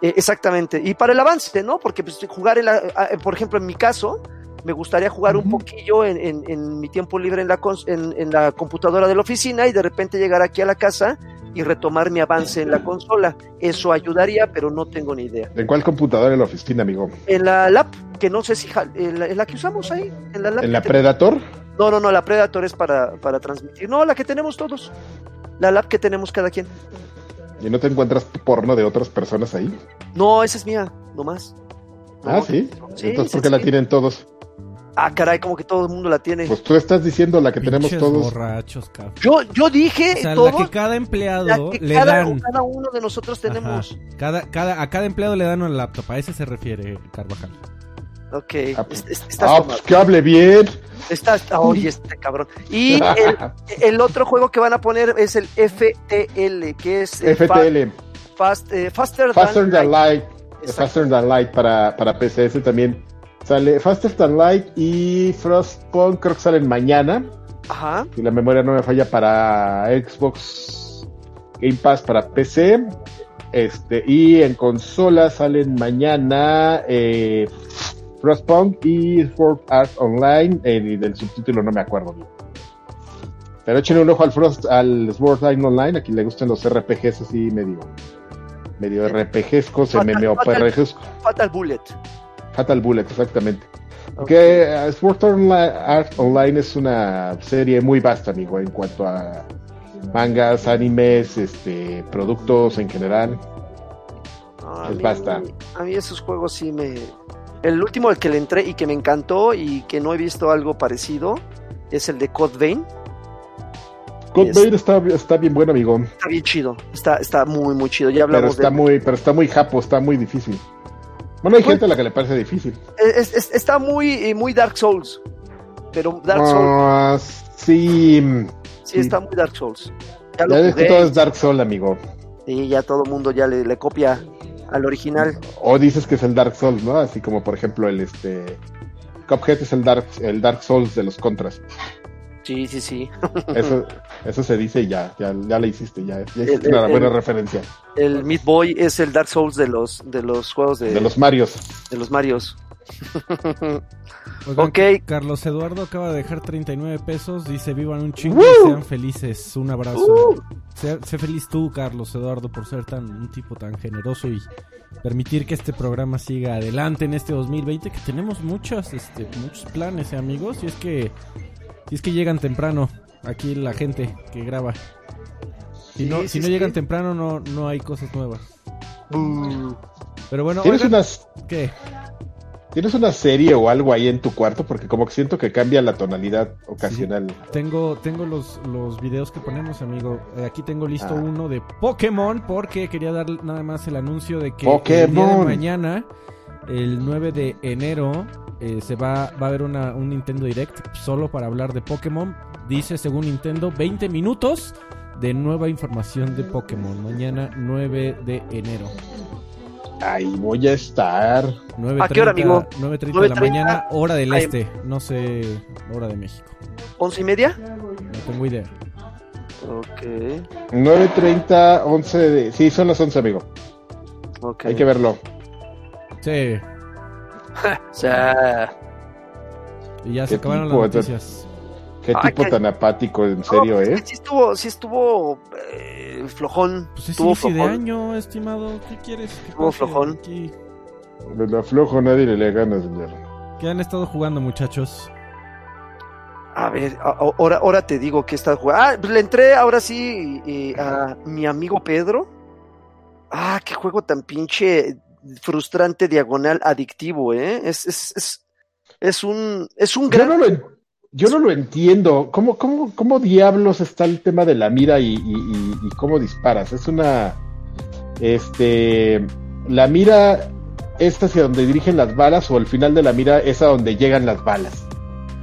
B: eh, exactamente. Y para el avance, ¿no? Porque pues, jugar, el, a- a- por ejemplo, en mi caso, me gustaría jugar un poquillo en, en- en mi tiempo libre en la, en, en la computadora de la oficina y de repente llegar aquí a la casa y retomar mi avance en la consola. Eso ayudaría, pero no tengo ni idea.
A: ¿En cuál computadora en la oficina, amigo?
B: En la lap, que no sé si en la, que usamos ahí, en la lap.
A: ¿En la Predator?
B: No, no, no, la Predator es para, para transmitir. No, la que tenemos todos. La lap que tenemos cada quien.
A: ¿Y no te encuentras porno de otras personas ahí?
B: No, esa es mía, nomás.
A: ah,
B: No,
A: sí.
B: sí,
A: Entonces, ¿por
B: sí,
A: qué la
B: sí.
A: tienen todos?
B: Ah, caray, como que todo el mundo la tiene.
A: Pues tú estás diciendo la que tenemos todos.
C: borrachos, cabrón.
B: yo, yo dije
C: O sea, la
B: todos,
C: que cada empleado
B: la que
C: le
B: cada,
C: dan.
B: cada uno de nosotros tenemos.
C: Cada, cada, a cada empleado le dan un laptop. A ese se refiere Carvajal.
B: Ok,
A: Ah, pues-
B: estás
A: Ah, pues que hable bien.
B: Estás, oye, este cabrón. Y el, el otro juego que van a poner es el FTL, que es el
A: FTL,
B: Fa- Fast, eh, Faster,
A: Faster Than Light. Faster Than Light para, para PC. Ese también sale. Faster Than Light y Frostpunk creo que salen mañana.
B: Ajá.
A: Si la memoria no me falla para Xbox Game Pass para PC. Este, y en consola salen mañana eh, Frostpunk y Sword Art Online. y del subtítulo no me acuerdo bien. Pero echen un ojo al Frost, al Sword Art Online, a quien le gusten los RPGs así medio, medio RPGescos,
B: Fatal-
A: MMORPGs.
B: Fatal Bullet.
A: Fatal Bullet, exactamente.
B: Ok.
A: Que eh, Sword Art Online es una serie muy vasta, amigo, en cuanto a mangas, animes, este, productos en general.
B: No, a
A: Es
B: mí-. A mí esos juegos sí me... El último al que le entré y que me encantó y que no he visto algo parecido es el de Code Vein.
A: Code
B: Es-
A: Vein está, está bien bueno, amigo.
B: Está bien chido. Está, está muy, muy chido. Ya
A: Pero
B: hablamos
A: está
B: de...
A: muy, pero está muy japo, está muy difícil. Bueno, hay
B: Pues-
A: gente a la que le parece difícil.
B: Es- es- está muy, eh, muy Dark Souls. Pero Dark Souls,
A: Ah, sí.
B: sí,
A: sí.
B: está muy Dark Souls. Ya lo
A: ves que todo es Dark Soul, amigo.
B: y ya todo el mundo ya le, le copia al original.
A: O dices que es el Dark Souls, ¿no? Así como por ejemplo el este Cuphead es el Dark, el Dark Souls de los contras.
B: Sí, sí, sí.
A: Eso, eso se dice y ya, ya, ya la hiciste, ya, ya
B: El-
A: hiciste una
B: el-
A: buena
B: el-
A: referencia.
B: El Meat Boy es el Dark Souls de los, de los juegos de,
A: De los Marios.
B: de los Marios.
C: Oigan,
B: Ok.
C: Carlos Eduardo acaba de dejar 39 pesos. Dice: Vivan un chingo
B: ¡Woo!
C: y sean felices. Un abrazo.
B: Uh.
C: Sé, sé feliz tú, Carlos Eduardo, por ser tan un tipo tan generoso y permitir que este programa siga adelante en este 2020. Que tenemos muchas, este, muchos planes, eh, amigos. Y es que, si es que llegan temprano aquí la gente que graba. Si
B: Sí,
C: no,
B: sí,
C: si no
B: sí.
C: llegan temprano, no, no hay cosas nuevas.
B: Mm.
C: Pero bueno,
A: ¿Tienes,
C: oigan,
A: unas,
C: ¿qué?
A: ¿Tienes una serie o algo ahí en tu cuarto? Porque como que siento que cambia la tonalidad ocasional.
C: Tengo, tengo los, los videos que ponemos, amigo. Eh, aquí tengo listo
A: Ah.
C: uno de Pokémon porque quería dar nada más el anuncio de que el día de mañana, el 9 de enero, eh, se va, va a haber una, un Nintendo Direct solo para hablar de Pokémon. Dice, según Nintendo, 20 minutos de nueva información de Pokémon. Mañana 9 de enero.
A: Ahí voy a estar.
C: 9:30,
B: ¿A qué hora, amigo?
C: 9.30 de la
B: 9:30.
C: mañana, hora del
B: Ahí.
C: este. No sé, hora de México.
B: ¿Once y media?
C: No tengo idea.
B: Ok,
A: 9.30, 11 de... Sí, son las 11, amigo.
B: ok.
A: Hay que verlo.
C: Sí,
B: O sea,
C: y ya
A: ¿Qué
C: se acabaron
A: tipo?
C: las noticias.
A: Qué
B: Ay,
A: tipo tan apático, en serio,
B: pues,
A: ¿eh?
B: Sí estuvo, sí estuvo eh, flojón.
C: Pues es
B: estuvo
C: inicio de
B: flojón.
C: año, estimado. ¿Qué quieres? que
B: Estuvo flojón.
C: aquí?
A: De lo flojo nadie le le gana, señor.
C: ¿Qué han estado jugando, muchachos?
B: A ver, ahora, ahora te digo que está jugando. Ah, pues le entré ahora sí eh, a mi amigo Pedro. Ah, qué juego tan pinche frustrante, diagonal, adictivo, ¿eh? Es, es, es, es un, es un
A: Yo
B: gran.
A: no lo, en- yo no lo entiendo. ¿Cómo, cómo, ¿Cómo diablos está el tema de la mira y, y- y- y cómo disparas? Es una. Este. La mira es hacia donde dirigen las balas o el final de la mira es a donde llegan las balas.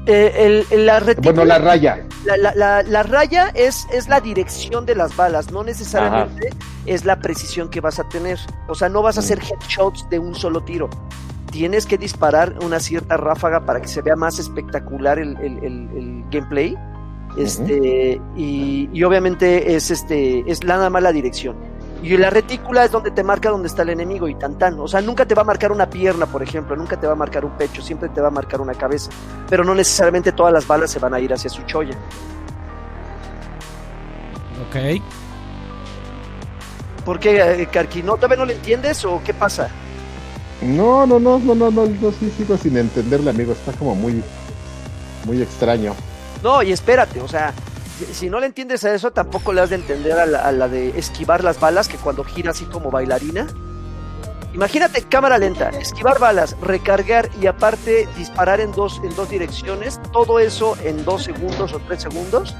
B: eh, el- la
A: Bueno, la raya.
B: la, la- la- la raya es, es la dirección de las balas, no necesariamente es la precisión que vas a tener. O sea, no vas a hacer headshots de un solo tiro. Tienes que disparar una cierta ráfaga para que se vea más espectacular el, el- el- el gameplay. Este, y, y obviamente es este, es la nada más la dirección. Y la retícula es donde te marca dónde está el enemigo y tan tan. O sea, nunca te va a marcar una pierna, por ejemplo, nunca te va a marcar un pecho, siempre te va a marcar una cabeza. Pero no necesariamente todas las balas se van a ir hacia su cholla.
C: Ok.
B: ¿Por qué, eh, Karki? ¿No, ¿Todavía no lo entiendes o qué pasa?
A: No, no, no, no, no, no, no, sí, sigo sin entenderle, amigo. Está como muy, muy extraño.
B: No, y espérate, o sea, si- no le entiendes a eso, tampoco le has de entender a la, a la de esquivar las balas, que cuando gira así como bailarina. Imagínate cámara lenta, esquivar balas, recargar y aparte disparar en dos, en dos direcciones, todo eso en dos segundos o tres segundos,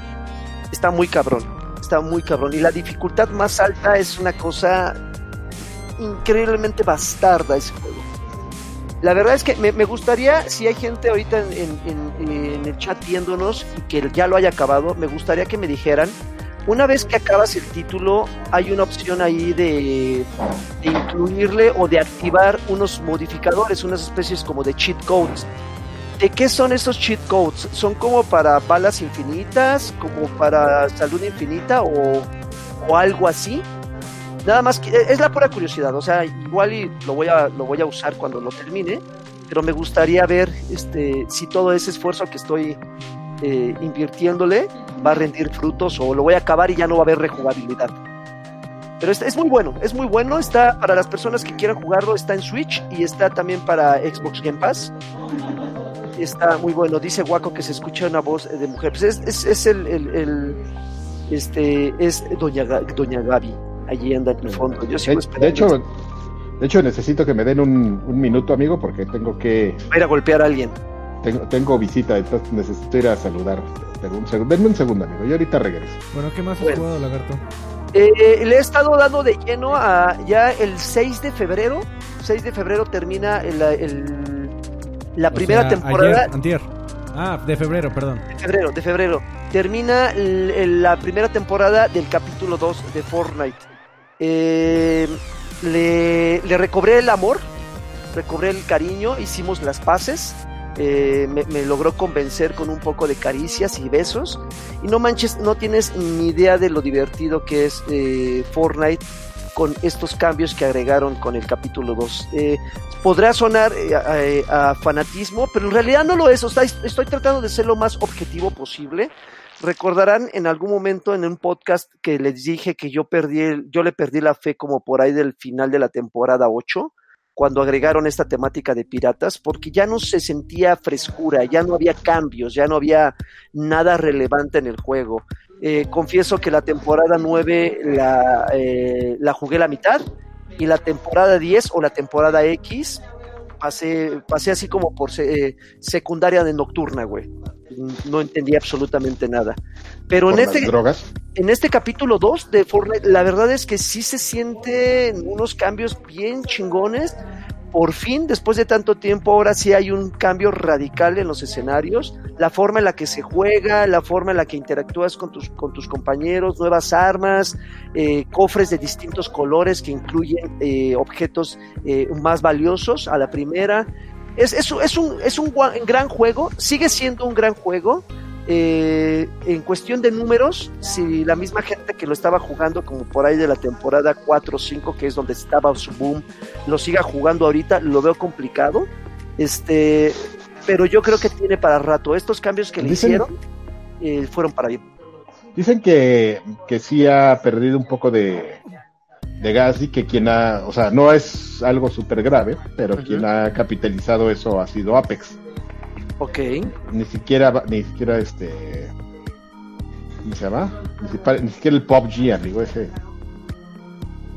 B: está muy cabrón, está muy cabrón. Y la dificultad más alta es una cosa increíblemente bastarda ese juego. La verdad es que me, gustaría, si hay gente ahorita en, en- en- en el chat viéndonos y que ya lo haya acabado, me gustaría que me dijeran, una vez que acabas el título, hay una opción ahí de, de incluirle o de activar unos modificadores, unas especies como de cheat codes. ¿De qué son esos cheat codes? ¿Son como para balas infinitas, como para salud infinita o, o algo así? Nada más que es la pura curiosidad, o sea, igual lo voy a lo voy a usar cuando lo termine, pero me gustaría ver este si todo ese esfuerzo que estoy eh, invirtiéndole va a rendir frutos o lo voy a acabar y ya no va a haber rejugabilidad. Pero es, muy bueno, es muy bueno, está para las personas que quieran jugarlo, está en Switch y está también para Xbox Game Pass. Está muy bueno, dice Waco que se escucha una voz de mujer. Pues es, es, es el, este es Doña, Doña Gaby, allí anda en el fondo. Yo sigo
A: De,
B: esperando.
A: de hecho, de hecho necesito que me den un, un minuto, amigo, porque tengo que
B: Va a ir a golpear a alguien.
A: tengo, tengo visita, entonces necesito ir a saludar. Un segundo, denme un segundo, amigo. Yo ahorita regreso.
C: Bueno, ¿qué más has
B: Bueno.
C: jugado, Lagarto?
B: Eh, le he estado dando de lleno a ya el 6 de febrero. 6 de febrero termina el, el- la
C: O
B: primera
C: sea,
B: temporada.
C: ayer, antier. Ah, de febrero, perdón.
B: De febrero, de febrero. Termina el- el- la primera temporada del capítulo 2 de Fortnite. Eh, le, recobré el amor, recobré el cariño, hicimos las paces. eh, me, logró convencer con un poco de caricias y besos. Y no manches, no tienes ni idea de lo divertido que es eh, Fortnite con estos cambios que agregaron con el capítulo 2. Eh, podrá sonar a, fanatismo, pero en realidad no lo es. O estoy tratando de ser lo más objetivo posible. Recordarán en algún momento en un podcast que les dije que yo perdí, yo le perdí la fe como por ahí del final de la temporada 8, cuando agregaron esta temática de piratas, porque ya no se sentía frescura, ya no había cambios, ya no había nada relevante en el juego. Eh, confieso que la temporada 9 la, eh, la jugué la mitad y la temporada 10 o la temporada X pasé, pasé así como por eh, secundaria de nocturna, güey. No entendí absolutamente nada. Pero en este,
A: drogas.
B: en este capítulo 2 de Fortnite, la verdad es que sí se sienten unos cambios bien chingones. Por fin, después de tanto tiempo, ahora sí hay un cambio radical en los escenarios. La forma en la que se juega, la forma en la que interactúas con tus, con tus compañeros, nuevas armas, eh, cofres de distintos colores que incluyen eh, objetos eh, más valiosos a la primera. Es, es, es un, es un gran juego, sigue siendo un gran juego. Eh, en cuestión de números, si la misma gente que lo estaba jugando como por ahí de la temporada 4 o 5, que es donde estaba su boom, lo siga jugando ahorita, lo veo complicado. Este, pero yo creo que tiene para rato. Estos cambios que le
A: Dicen-
B: hicieron eh, fueron para bien.
A: Dicen que, que sí ha perdido un poco de, de gas y que quien ha, o sea, no es algo súper grave, pero quien ha capitalizado eso ha sido Apex.
B: Ok.
A: Ni siquiera, ni siquiera este, ¿cómo se llama? Ni, siquiera- ni siquiera el PUBG, amigo, ese,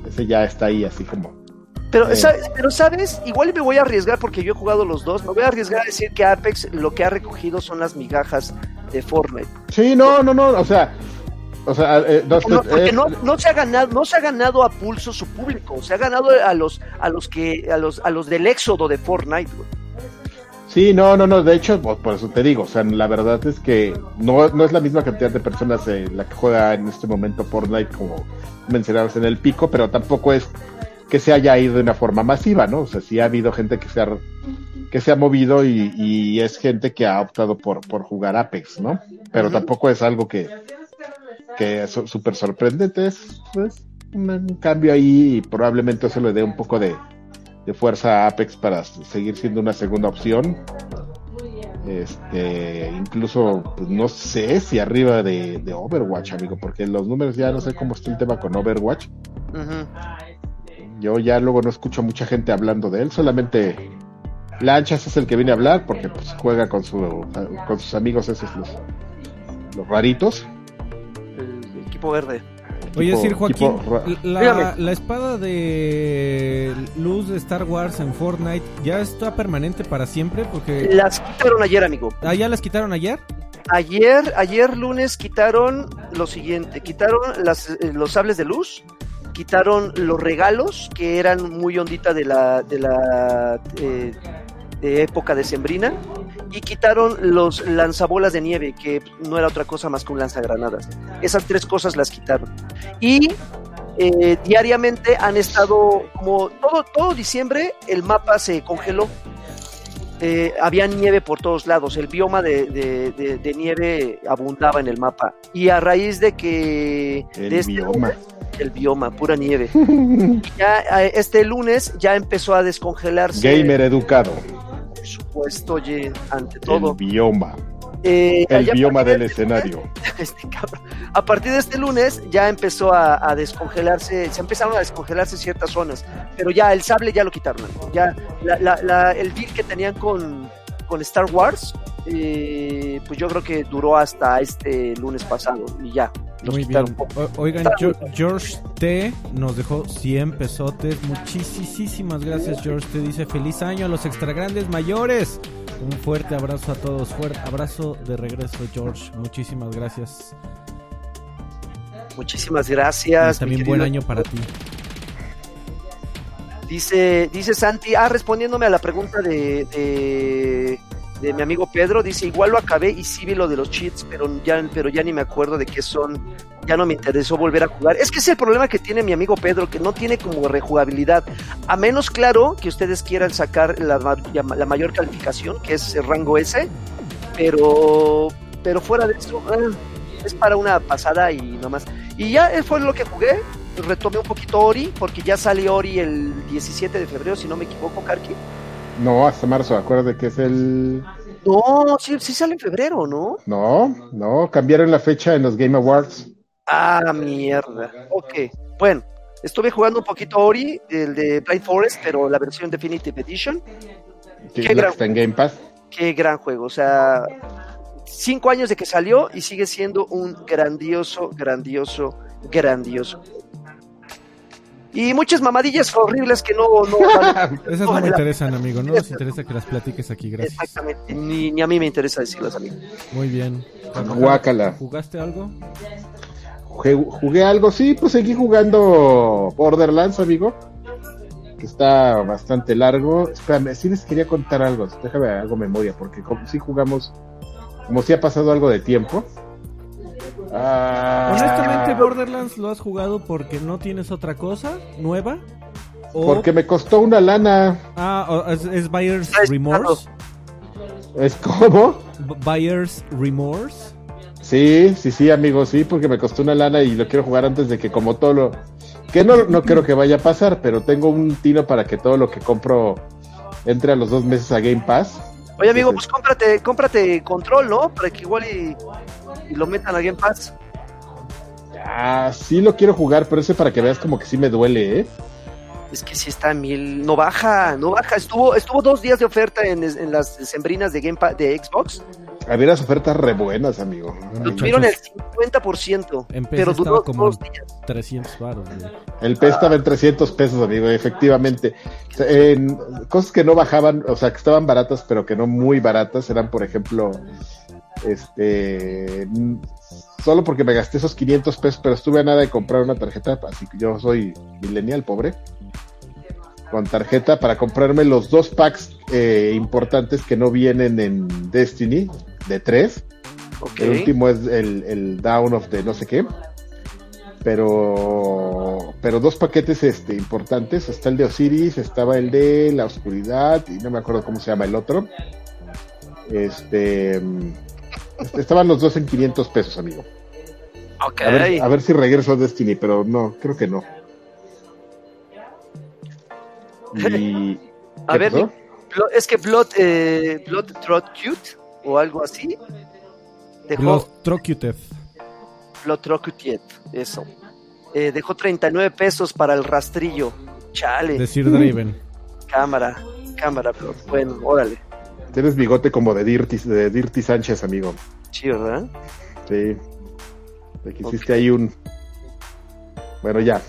A: ese ya está ahí así como.
B: Pero,
A: Eh.
B: ¿sabes? pero, ¿sabes? Igual me voy a arriesgar porque yo he jugado los dos. Me voy a arriesgar a decir que Apex lo que ha recogido son las migajas de Fortnite.
A: Sí, no, no, no, o sea, o sea, eh, no,
B: No, porque
A: eh,
B: no, no se ha ganado, no se ha ganado a pulso su público, se ha ganado a los, a los que, a los, a los del éxodo de Fortnite, güey.
A: Sí, no, no, no, de hecho, por, eso te digo, o sea, la verdad es que no, no es la misma cantidad de personas eh, la que juega en este momento Fortnite como mencionabas en el pico, pero tampoco es que se haya ido de una forma masiva, ¿no? O sea, sí ha habido gente que se ha, que se ha movido y, y es gente que ha optado por, por jugar Apex, ¿no? Pero tampoco es algo que, que es súper sorprendente, es, pues, un cambio ahí y probablemente eso le dé un poco de, de fuerza a Apex para seguir siendo una segunda opción. Este, incluso, pues, no sé si arriba de, de, Overwatch, amigo, porque los números ya no sé cómo está el tema con Overwatch. Yo ya luego no escucho mucha gente hablando de él, solamente Lanchas es el que viene a hablar porque pues, juega con, su, con sus amigos esos los, los raritos.
B: El equipo verde.
C: Oye, decir Joaquín, la, la, espada de luz de Star Wars en Fortnite ya está permanente para siempre porque
B: las quitaron ayer, amigo.
C: Ah, ya las quitaron ayer.
B: Ayer, ayer lunes quitaron lo siguiente, quitaron las, eh, los sables de luz, quitaron los regalos que eran muy ondita de la de la eh, de época decembrina y quitaron los lanzabolas de nieve, que no era otra cosa más que un lanzagranadas. Esas tres cosas las quitaron. Y eh, diariamente han estado, como todo, todo diciembre, el mapa se congeló. Eh, había nieve por todos lados, el bioma de, nieve abundaba en el mapa. Y a raíz de que...
A: El
B: este
A: bioma.
B: el bioma, pura nieve. ya eh, este lunes ya empezó a descongelarse.
A: Gamer educado
B: supuesto, oye, ante todo.
A: El bioma.
B: Eh,
A: el bioma del escenario.
B: Este a partir de este lunes ya empezó a, descongelarse, se empezaron a descongelarse ciertas zonas, pero ya el sable ya lo quitaron. Ya el deal que tenían con, con Star Wars, eh, pues yo creo que duró hasta este lunes pasado y ya.
C: Muy bien. oigan, George T nos dejó 100 pesotes. Muchísimas gracias, George T. Dice feliz año a los extra grandes mayores. Un fuerte abrazo a todos. Fuerte abrazo de regreso, George. Muchísimas gracias.
B: Muchísimas gracias.
C: también buen año para ti.
B: Dice, dice Santi, ah, respondiéndome a la pregunta de de mi amigo Pedro, dice, igual lo acabé y sí vi lo de los cheats, pero ya, pero ya ni me acuerdo de qué son, ya no me interesó volver a jugar. Es que es el problema que tiene mi amigo Pedro, que no tiene como rejugabilidad, a menos claro que ustedes quieran sacar la, la mayor calificación, que es el rango S, pero, pero fuera de eso, eh, es para una pasada y nomás. Y ya fue lo que jugué, retomé un poquito Ori, porque ya salió Ori el 17 de febrero, si no me equivoco, Karki.
A: No, hasta marzo, acuérdate que es el...
B: No, sí, sí sale en febrero, ¿no?
A: No, no, cambiaron la fecha en los Game Awards.
B: Ah, mierda. Ok, bueno, estuve jugando un poquito Ori, el de Blind Forest, pero la versión Definitive Edition.
A: Qué gran, está en Game Pass.
B: Qué gran juego, o sea, cinco años de que salió y sigue siendo un grandioso, grandioso, grandioso y muchas mamadillas horribles que no... no
C: Esas no, me interesan, amigo, no nos interesa que las platiques aquí, gracias.
B: Exactamente, ni, a mí me interesa decirlas, amigo.
C: Muy bien.
A: Guácala.
C: ¿Jugaste algo?
A: Jugué, algo, sí, pues seguí jugando Borderlands, amigo. Que está bastante largo. Espérame, sí les quería contar algo, déjame algo memoria, porque como si jugamos, como si ha pasado algo de tiempo.
C: Ah. Honestamente, Borderlands lo has jugado porque no tienes otra cosa nueva.
A: Porque me costó una lana.
C: Ah, ¿es, Buyer's Remorse?
A: ¿Es como?
C: Buyer's Remorse.
A: Sí, sí, sí, amigo, sí, porque me costó una lana y lo quiero jugar antes de que como todo lo... Que no, no creo que vaya a pasar, pero tengo un tino para que todo lo que compro entre a los dos meses a Game Pass.
B: Oye, amigo, pues cómprate, cómprate control, ¿no? Para que igual y y lo metan a Game Pass.
A: Ah, sí lo quiero jugar, pero ese para que veas como que sí me duele, ¿eh?
B: Es que sí está mil, no baja, no baja. Estuvo, estuvo dos días de oferta en, en las sembrinas de Game Pass de Xbox.
A: Había las ofertas re buenas, amigo.
B: Lo tuvieron el 50%, pero duró como dos días.
C: 300 baros.
A: El P estaba en 300 pesos, amigo, efectivamente. en cosas que no bajaban, o sea, que estaban baratas, pero que no muy baratas, eran, por ejemplo, este, solo porque me gasté esos 500 pesos, pero estuve a nada de comprar una tarjeta, así que yo soy millennial, pobre, con tarjeta para comprarme los dos packs eh, importantes que no vienen en Destiny, de tres. El último es el, el Down of the no sé qué. Pero, pero dos paquetes este, importantes. Está el de Osiris, estaba el de la oscuridad y no me acuerdo cómo se llama el otro. Este, Estaban los dos en 500 pesos, amigo.
B: Okay.
A: A, ver, a ver, si regreso a Destiny, pero no, creo que no. Y,
B: a ver, es que Blood, eh, Blood Trot Cute o algo así. Dejó,
C: Blood Cute.
B: Blood Cute, eso. Eh, dejó 39 pesos para el rastrillo. Chale.
C: Decir Draven.
B: Cámara, cámara, Blood. Bueno, órale.
A: Tienes bigote como de Dirty, de Dirty Sánchez, amigo.
B: Sí, ¿verdad?
A: Sí. Te quisiste ahí un. Bueno, ya.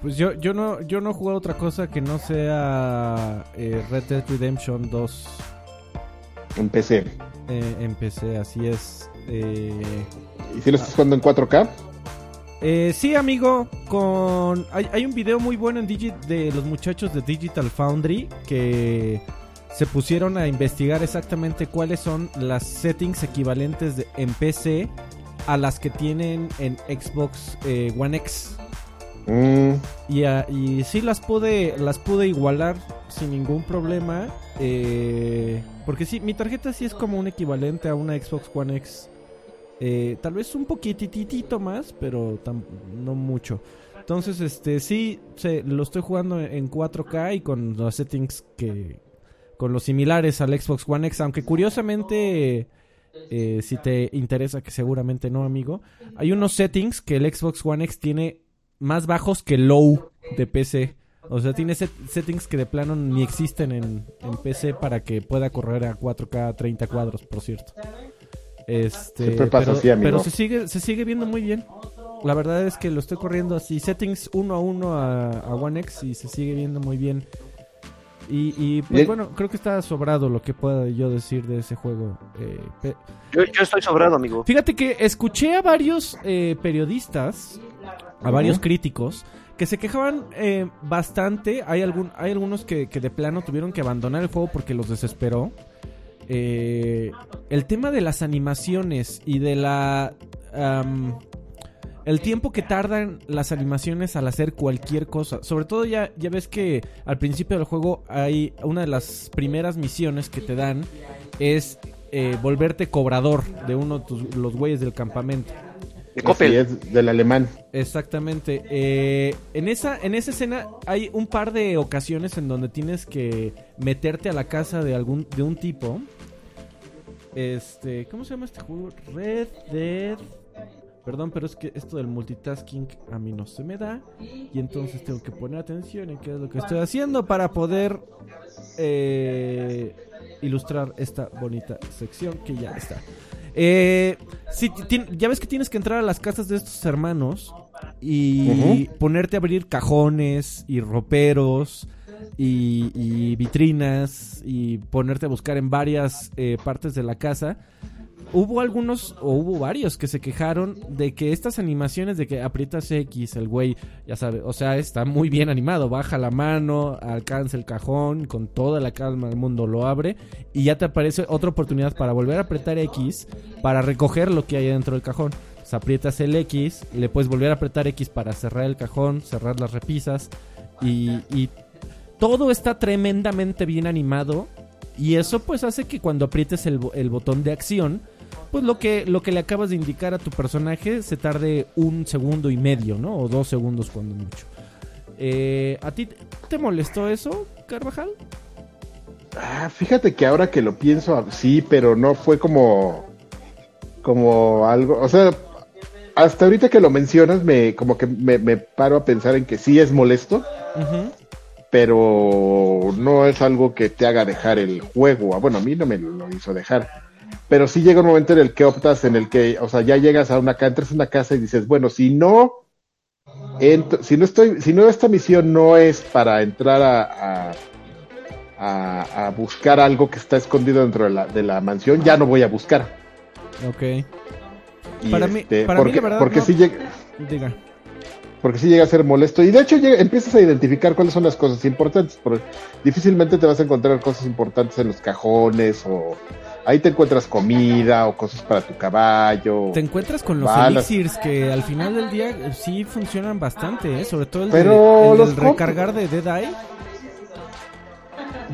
C: Pues yo, yo no yo no he jugado otra cosa que no sea eh, Red Dead Redemption 2
A: En PC.
C: eh, en PC, así es. Eh,
A: ¿Y si lo estás jugando en 4K?
C: Eh, sí, amigo, con hay, hay un video muy bueno en Digi de los muchachos de Digital Foundry que se pusieron a investigar exactamente cuáles son las settings equivalentes de, en PC a las que tienen en Xbox eh, One X.
A: Mm,
C: Y, ah, y sí las pude, las pude igualar sin ningún problema. eh, porque sí, mi tarjeta sí es como un equivalente a una Xbox One X. Eh, tal vez un poquititito más, pero no mucho. Entonces, este, sí, lo estoy jugando en 4K y con los settings que... Con los similares al Xbox One X, aunque curiosamente... eh, si te interesa, que seguramente no, amigo. Hay unos settings que el Xbox One X tiene más bajos que low de PC. O sea, tiene set- settings que de plano ni existen en, en PC para que pueda correr a 4K 30 cuadros, por cierto. Este,
A: Siempre pasa
C: pero,
A: así, amigo.
C: pero se sigue se sigue viendo muy bien. La verdad es que lo estoy corriendo así, settings uno a uno a, a One X y se sigue viendo muy bien. Y, y, pues bueno, creo que está sobrado lo que pueda yo decir de ese juego. Eh, pe-
B: Yo, yo estoy sobrado, amigo.
C: Fíjate que escuché a varios eh, periodistas, a varios críticos, que se quejaban eh, bastante. Hay, algún, hay algunos que, que de plano tuvieron que abandonar el juego porque los desesperó. Eh, el tema de las animaciones y de la... el tiempo que tardan las animaciones al hacer cualquier cosa. Sobre todo ya, ya ves que al principio del juego hay una de las primeras misiones que te dan es eh, volverte cobrador de uno de tus- los güeyes del campamento.
B: De Coppel.
A: es, del alemán.
C: Exactamente. Eh, en, esa, en esa escena hay un par de ocasiones en donde tienes que meterte a la casa de algún de un tipo. Este, ¿cómo se llama este juego? Red Dead. Perdón, pero es que esto del multitasking a mí no se me da. Y entonces tengo que poner atención en qué es lo que estoy haciendo para poder eh, ilustrar esta bonita sección que ya está. Eh, sí, ya ves que tienes que entrar a las casas de estos hermanos y ponerte a abrir cajones y roperos y, y vitrinas y ponerte a buscar en varias eh, partes de la casa. Hubo algunos, o hubo varios, que se quejaron de que estas animaciones de que aprietas X, el güey, ya sabe, o sea, está muy bien animado, baja la mano, alcanza el cajón, con toda la calma del mundo lo abre, y ya te aparece otra oportunidad para volver a apretar X para recoger lo que hay dentro del cajón. Sea, aprietas el X, le puedes volver a apretar X para cerrar el cajón, cerrar las repisas, y todo está tremendamente bien animado. Y eso pues hace que cuando aprietes el, bo- el botón de acción, pues lo que, lo que le acabas de indicar a tu personaje se tarde un segundo y medio, ¿no? O dos segundos cuando mucho. Eh, ¿A ti te molestó eso, Carvajal?
A: Ah, fíjate que ahora que lo pienso, ah, sí, pero no fue como. Como algo. O sea, hasta ahorita que lo mencionas, me como que me, me paro a pensar en que sí es molesto. Pero no es algo que te haga dejar el juego. Ah, Bueno, a mí no me lo hizo dejar. Pero sí llega un momento en el que optas, en el que, o sea, ya llegas a una casa, entras a una casa y dices, bueno, si no, si no estoy, si no esta misión no es para entrar a, a, a- a buscar algo que está escondido dentro de la, de la mansión, ya no voy a buscar.
C: Ok.
A: Y,
C: Para mí-
A: este,
C: para mí,
A: porque,
C: la verdad,
A: porque
C: no.
A: sí llega,
C: Diga.
A: Porque sí llega a ser molesto. Y de hecho llega- empiezas a identificar cuáles son las cosas importantes. Porque difícilmente te vas a encontrar cosas importantes en los cajones o ahí te encuentras comida o cosas para tu caballo.
C: Te encuentras con los
A: Balas.
C: elixirs que al final del día eh, sí funcionan bastante, ¿eh? Sobre todo el,
A: Pero
C: de, el
A: los
C: del
A: compro.
C: recargar de Dead Eye.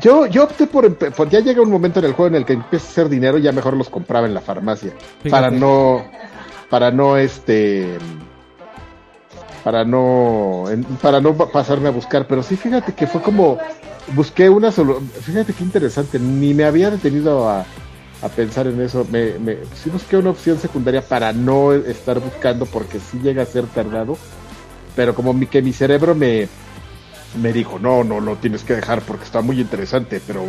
A: Yo, yo opté por, ya llega un momento en el juego en el que empieza a hacer dinero, ya mejor los compraba en la farmacia.
C: Fíjate.
A: Para no, para no este, para no para no pasarme a buscar, pero sí fíjate que fue como busqué una solo, fíjate qué interesante, ni me había detenido a, pensar en eso, me, me sí busqué una opción secundaria para no estar buscando porque sí llega a ser tardado, pero como mi, que mi cerebro me me dijo, no, no, lo tienes que dejar porque está muy interesante, pero,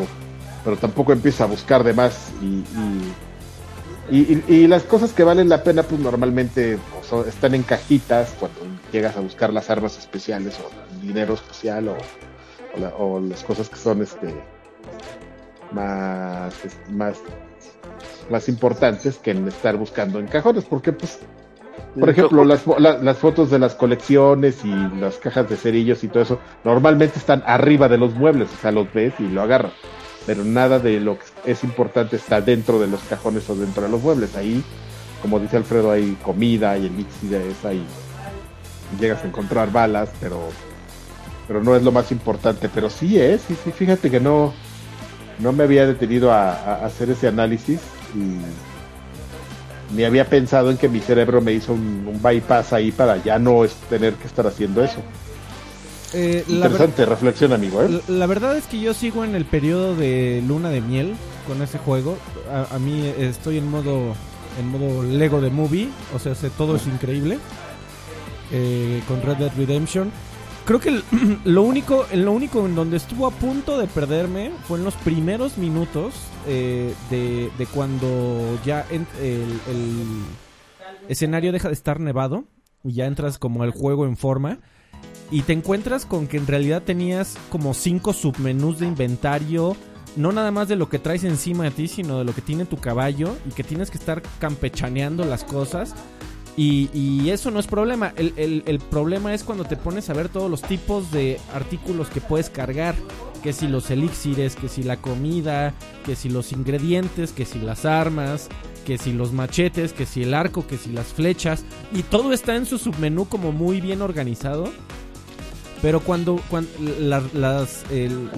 A: pero tampoco empieza a buscar de más y, y, las cosas que valen la pena, pues normalmente pues, están en cajitas cuando llegas a buscar las armas especiales o el dinero especial o, o, las cosas que son este más, más, más importantes que en estar buscando en cajones, porque pues por ejemplo, las, las, fotos de las colecciones y las cajas de cerillos y todo eso, normalmente están arriba de los muebles, o sea, los ves y lo agarras. Pero nada de lo que es importante está dentro de los cajones o dentro de los muebles. Ahí, como dice Alfredo, hay comida, hay elixires, ahí llegas a encontrar balas, pero pero no es lo más importante. Pero sí es, sí, sí, fíjate que no, no me había detenido a, a hacer ese análisis y ni había pensado en que mi cerebro me hizo un, bypass ahí para ya no tener que estar haciendo eso. Eh, Interesante reflexión, amigo. ¿eh?
C: La, verdad es que yo sigo en el periodo de luna de miel con ese juego. A, mí estoy en modo en modo Lego de movie, o sea, todo es increíble. Eh, con Red Dead Redemption. Creo que lo único, lo único en donde estuvo a punto de perderme fue en los primeros minutos eh, de, cuando ya el, escenario deja de estar nevado y ya entras como al juego en forma y te encuentras con que en realidad tenías como cinco submenús de inventario no nada más de lo que traes encima de ti, sino de lo que tiene tu caballo y que tienes que estar campechaneando las cosas y, eso no es problema. El, problema es cuando te pones a ver todos los tipos de artículos que puedes cargar. Que si los elixires, que si la comida, que si los ingredientes, que si las armas, que si los machetes, que si el arco, que si las flechas. Y todo está en su submenú como muy bien organizado. Pero cuando, cuando las,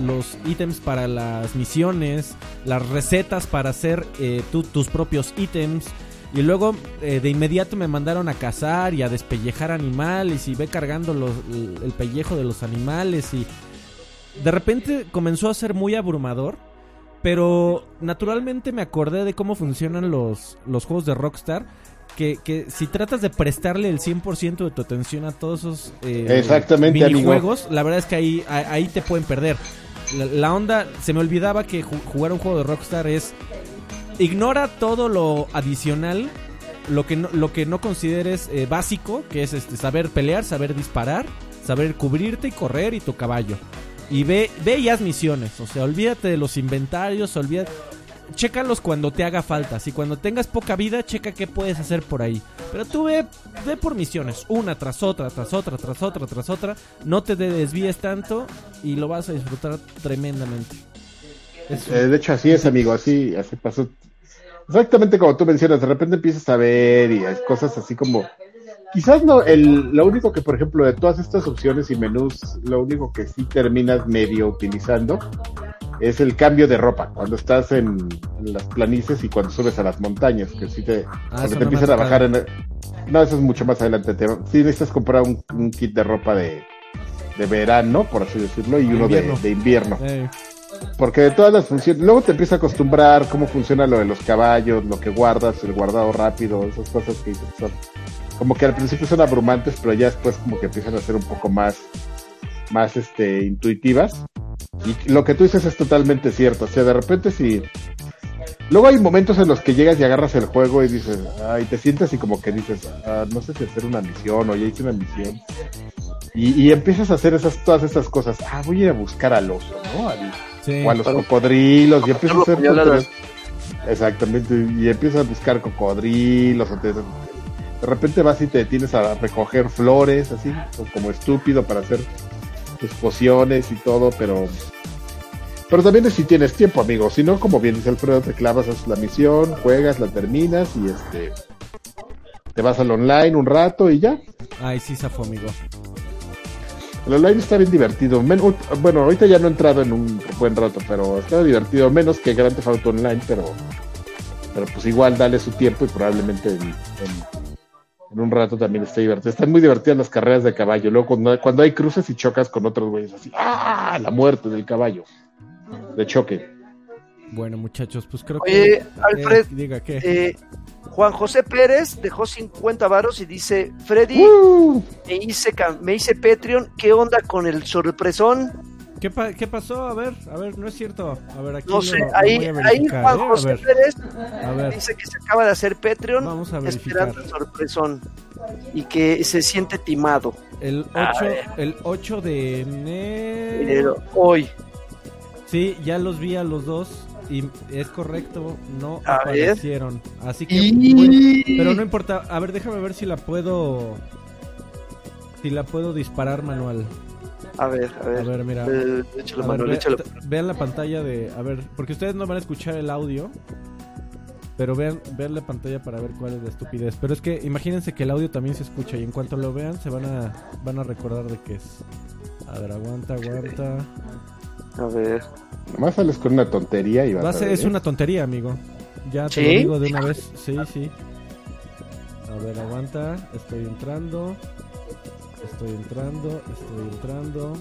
C: los ítems para las misiones, las recetas para hacer eh, tus propios ítems, y luego eh, de inmediato me mandaron a cazar y a despellejar animales y ve cargando el pellejo de los animales y de repente comenzó a ser muy abrumador. Pero naturalmente me acordé de cómo funcionan los, los juegos de Rockstar. Que, que, si tratas de prestarle el 100% de tu atención a todos esos
A: eh, Exactamente,
C: minijuegos, la verdad es que ahí, ahí te pueden perder. La, la, onda, se me olvidaba que jugar un juego de Rockstar es ignora todo lo adicional, lo que no, lo que no consideres eh, básico, que es este saber pelear, saber disparar, saber cubrirte y correr y tu caballo. Y ve, ve y haz misiones, o sea, olvídate de los inventarios, olvídate chécalos cuando te haga falta. Si cuando tengas poca vida, checa qué puedes hacer por ahí. Pero tú ve, ve por misiones, una tras otra, tras otra, tras otra, tras otra. No te desvíes tanto y lo vas a disfrutar tremendamente.
A: Eh, de hecho, así es, amigo, así, así pasó. Exactamente como tú mencionas, de repente empiezas a ver y hay cosas así como. Quizás no, el, lo único que, por ejemplo, de todas estas opciones y menús, lo único que sí terminas medio utilizando es el cambio de ropa. Cuando estás en, las planicies y cuando subes a las montañas, que sí te, ah, te empiezan a bajar en. no, eso es mucho más adelante. Te, sí necesitas comprar un, kit de ropa de, de verano, por así decirlo, y uno de, invierno. Porque de todas las funciones, luego te empieza a acostumbrar cómo funciona lo de los caballos, lo que guardas, el guardado rápido, esas cosas que son como que al principio son abrumantes, pero ya después como que empiezan a ser un poco más, más este, intuitivas. Y lo que tú dices es totalmente cierto. O sea, de repente si. Luego hay momentos en los que llegas y agarras el juego y dices, ay, te sientes y como que dices, ah, no sé si hacer una misión o ya hice una misión. Y, empiezas a hacer esas, todas esas cosas. Ah, voy a ir a buscar al oso, ¿no? O a los cocodrilos y empiezas a hacer exactamente y empiezas a buscar cocodrilos de repente vas y te detienes a recoger flores así como estúpido para hacer tus pociones y todo pero pero también es si tienes tiempo amigo. Si no como bien dice Alfredo te clavas haces la misión juegas la terminas y este te vas al online un rato y ya.
C: Ay sí zafo amigo
A: el online está bien divertido. bueno, ahorita ya no he entrado en un buen rato, pero está divertido. Menos que Grand Theft Online, pero, pero pues igual dale su tiempo y probablemente en un rato también está divertido. Están muy divertidas las carreras de caballo. Luego cuando, cuando hay cruces y chocas con otros güeyes así, ¡ah! La muerte del caballo. De choque.
C: Bueno, muchachos, pues creo
B: Oye,
C: que...
B: Alfred,
C: eh, diga qué.
B: Eh, Juan José Pérez dejó 50 varos y dice, Freddy,
A: ¡Uh!
B: me, hice, me hice Patreon, ¿qué onda con el sorpresón?
C: ¿Qué, pa- ¿Qué pasó? A ver, a ver, no es cierto. A ver, aquí
B: No sé,
C: lo
B: ahí, ahí Juan
C: ¿eh? A
B: José
C: ver,
B: Pérez
C: a ver.
B: dice que se acaba de hacer Patreon
C: Vamos a verificar.
B: esperando el sorpresón y que se siente timado.
C: El
B: A
C: 8,
B: ver.
C: el 8 de enero.
B: Hoy,
C: Sí, ya los vi a los dos y es correcto, no
B: A ver.
C: aparecieron. Así que
B: Y-
C: pero no importa. A ver, déjame ver si la puedo si la puedo disparar manual.
B: a ver, a
C: A
B: ver.
C: mira.
B: Eh,
C: A ver,
B: Manuel, échale.
C: t- vean la pantalla de, a ver, porque ustedes no van a escuchar el audio, pero vean, vean la pantalla para ver cuál es la estupidez. Pero es que imagínense que el audio también se escucha y en cuanto lo vean se van a, van a recordar de qué es. A ver, aguanta, aguanta.
B: A ver.
A: Nomás sales con una tontería y vas
C: Va a
A: a
C: ser,
A: ver,
C: es
A: ¿eh?
C: una tontería, amigo. Ya te
B: ¿Sí?
C: lo digo de una vez. Sí, sí. A ver, aguanta. Estoy entrando. Estoy entrando. Estoy entrando.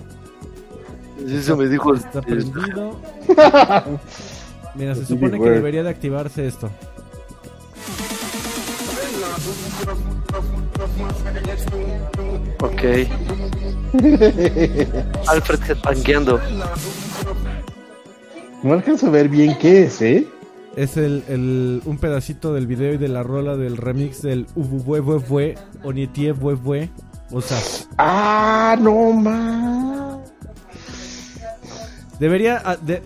B: Eso me dijo.
C: Está prendido. Mira, se supone que debería de activarse esto.
B: Ok. Alfred headbangueando.
A: No alcanzo a ver bien qué es, ¿eh?
C: Es el, el- un pedacito del video y de la rola del remix del Ububue Onietie Bue O sea,
A: ¡Ah, no más!
C: debería. ah, de-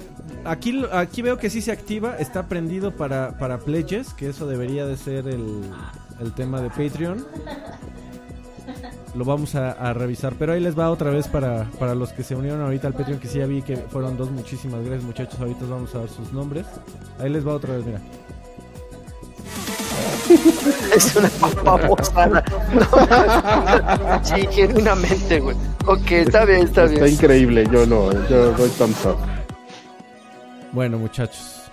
C: aquí, aquí veo que sí se activa. Está prendido para, para pledges. Que eso debería de ser el, el tema de Patreon. Lo vamos a, a revisar. Pero ahí les va otra vez para, para los que se unieron ahorita al Patreon. Que sí ya vi que fueron dos. Muchísimas gracias, muchachos. Ahorita vamos a ver sus nombres. Ahí les va otra vez, mira.
B: Es una babosada. No, sí, genuinamente, güey. Ok, está bien, está
A: Está
B: bien.
A: increíble, yo lo, yo doy thumbs up.
C: Bueno, muchachos.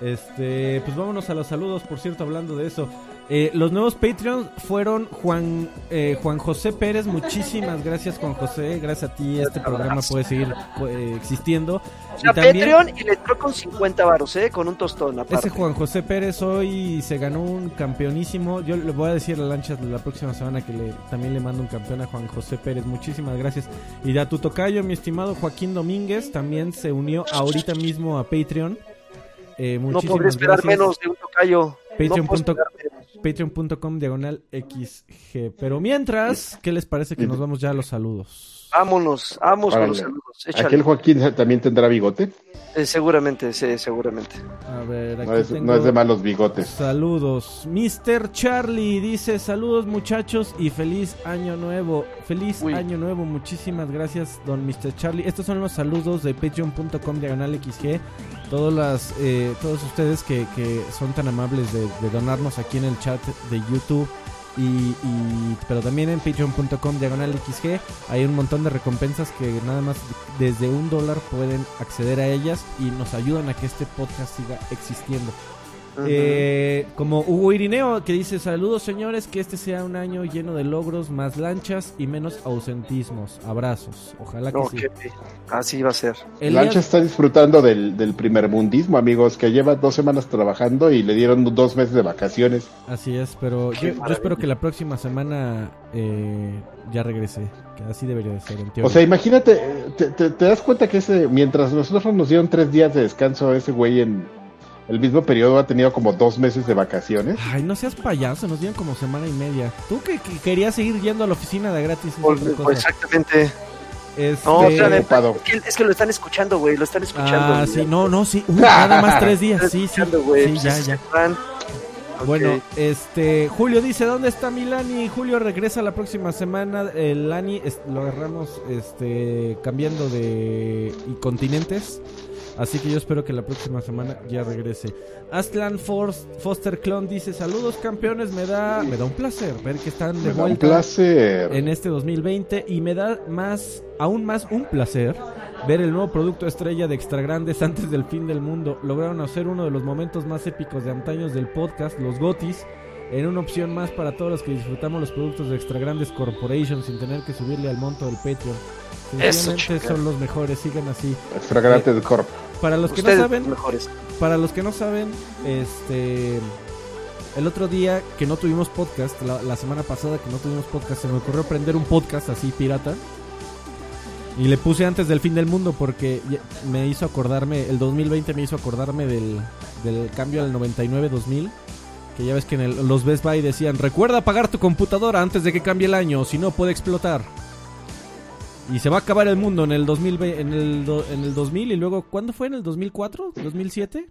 C: Este, pues vámonos a los saludos, por cierto, hablando de eso. Eh, los nuevos Patreons fueron Juan eh, Juan José Pérez. Muchísimas gracias, Juan José. Gracias a ti, este programa puede seguir eh, existiendo.
B: O sea,
C: Y también-
B: Patreon y le entró con 50 varos, ¿eh? Con un tostón aparte.
C: Ese Juan José Pérez hoy se ganó un campeonísimo. Yo le voy a decir a Lanchas la próxima semana que le, también le mando un campeón a Juan José Pérez. Muchísimas gracias. Y a tu tocayo, mi estimado Joaquín Domínguez, también se unió ahorita mismo a Patreon. Eh,
B: No podría esperar
C: gracias.
B: menos de un tocayo.
C: Patreon.com diagonal XG. Pero mientras, ¿qué les parece que nos vamos ya a los saludos?
B: Vámonos, vamos con los saludos. Échale.
A: ¿Aquel Joaquín también tendrá bigote?
B: Eh, seguramente, sí, seguramente.
C: A ver, aquí
A: No es,
C: tengo...
A: no es de malos bigotes.
C: Saludos. Mr. Charlie dice saludos muchachos y feliz año nuevo. Feliz
B: Uy.
C: año nuevo. Muchísimas gracias, don Mr. Charlie. Estos son los saludos de patreon.com diagonal XG. Todas las, eh, todos ustedes que, que son tan amables de, de donarnos aquí en el chat de YouTube. Y, y- pero también en patreon.com diagonal XG hay un montón de recompensas que nada más desde un dólar pueden acceder a ellas y nos ayudan a que este podcast siga existiendo. Eh, como Hugo Irineo que dice saludos señores, que este sea un año lleno de logros, más lanchas y menos ausentismos. Abrazos, ojalá que
B: Ok,
C: sí.
B: Así va a ser.
A: Lancha
C: Elías,
A: está disfrutando del, del primer mundismo, amigos, que lleva dos semanas trabajando y le dieron dos meses de vacaciones.
C: así es, pero yo, yo espero que la próxima semana eh, ya regrese, que así debería de ser en teoría.
A: O sea, imagínate, te, te- te das cuenta que ese, mientras nosotros nos dieron tres días de descanso, ese güey en el mismo periodo ha tenido como dos meses de vacaciones.
C: Ay, no seas payaso, nos dieron como semana y media. Tú que, que querías seguir yendo a la oficina de gratis.
B: Pues, pues, exactamente.
C: Este,
B: No, o sea, es, que, es que lo están escuchando, güey. Lo están escuchando.
C: Ah,
B: güey.
C: sí, no, no, sí. Uy, nada más tres días, sí, sí. Sí,
B: Pues,
C: ya, ya. Bueno, este Julio dice dónde está Milani. Julio regresa la próxima semana. El Lani es- lo agarramos este cambiando de y continentes. Así que yo espero que la próxima semana ya regrese. Aslan Force, Foster Clone dice saludos campeones. Me da me da un placer ver que están de
A: Me da un
C: vuelta
A: placer.
C: en este 2020 y me da más aún más un placer ver el nuevo producto estrella de Extra Grandes antes del fin del mundo. Lograron hacer uno de los momentos más épicos de antaños del podcast, los Gotis. en una opción más para todos los que disfrutamos los productos de Extra Grandes Corporation sin tener que subirle al monto del Patreon. Sencillamente son los mejores, sigan así.
A: Extra grande del Corp.
C: Para los que
B: Ustedes
C: no saben,
B: mejores.
C: para los que no saben, este el otro día que no tuvimos podcast, la, la semana pasada que no tuvimos podcast, se me ocurrió prender un podcast así pirata. Y le puse antes del fin del mundo porque me hizo acordarme, el 2020 me hizo acordarme del, del cambio al 99-2000. Que ya ves que en el- los Best Buy decían, recuerda apagar tu computadora antes de que cambie el año, si no puede explotar. Y se va a acabar el mundo en el 2000, en el, do- en el 2000 y luego, ¿cuándo fue? ¿En el 2004? ¿2007?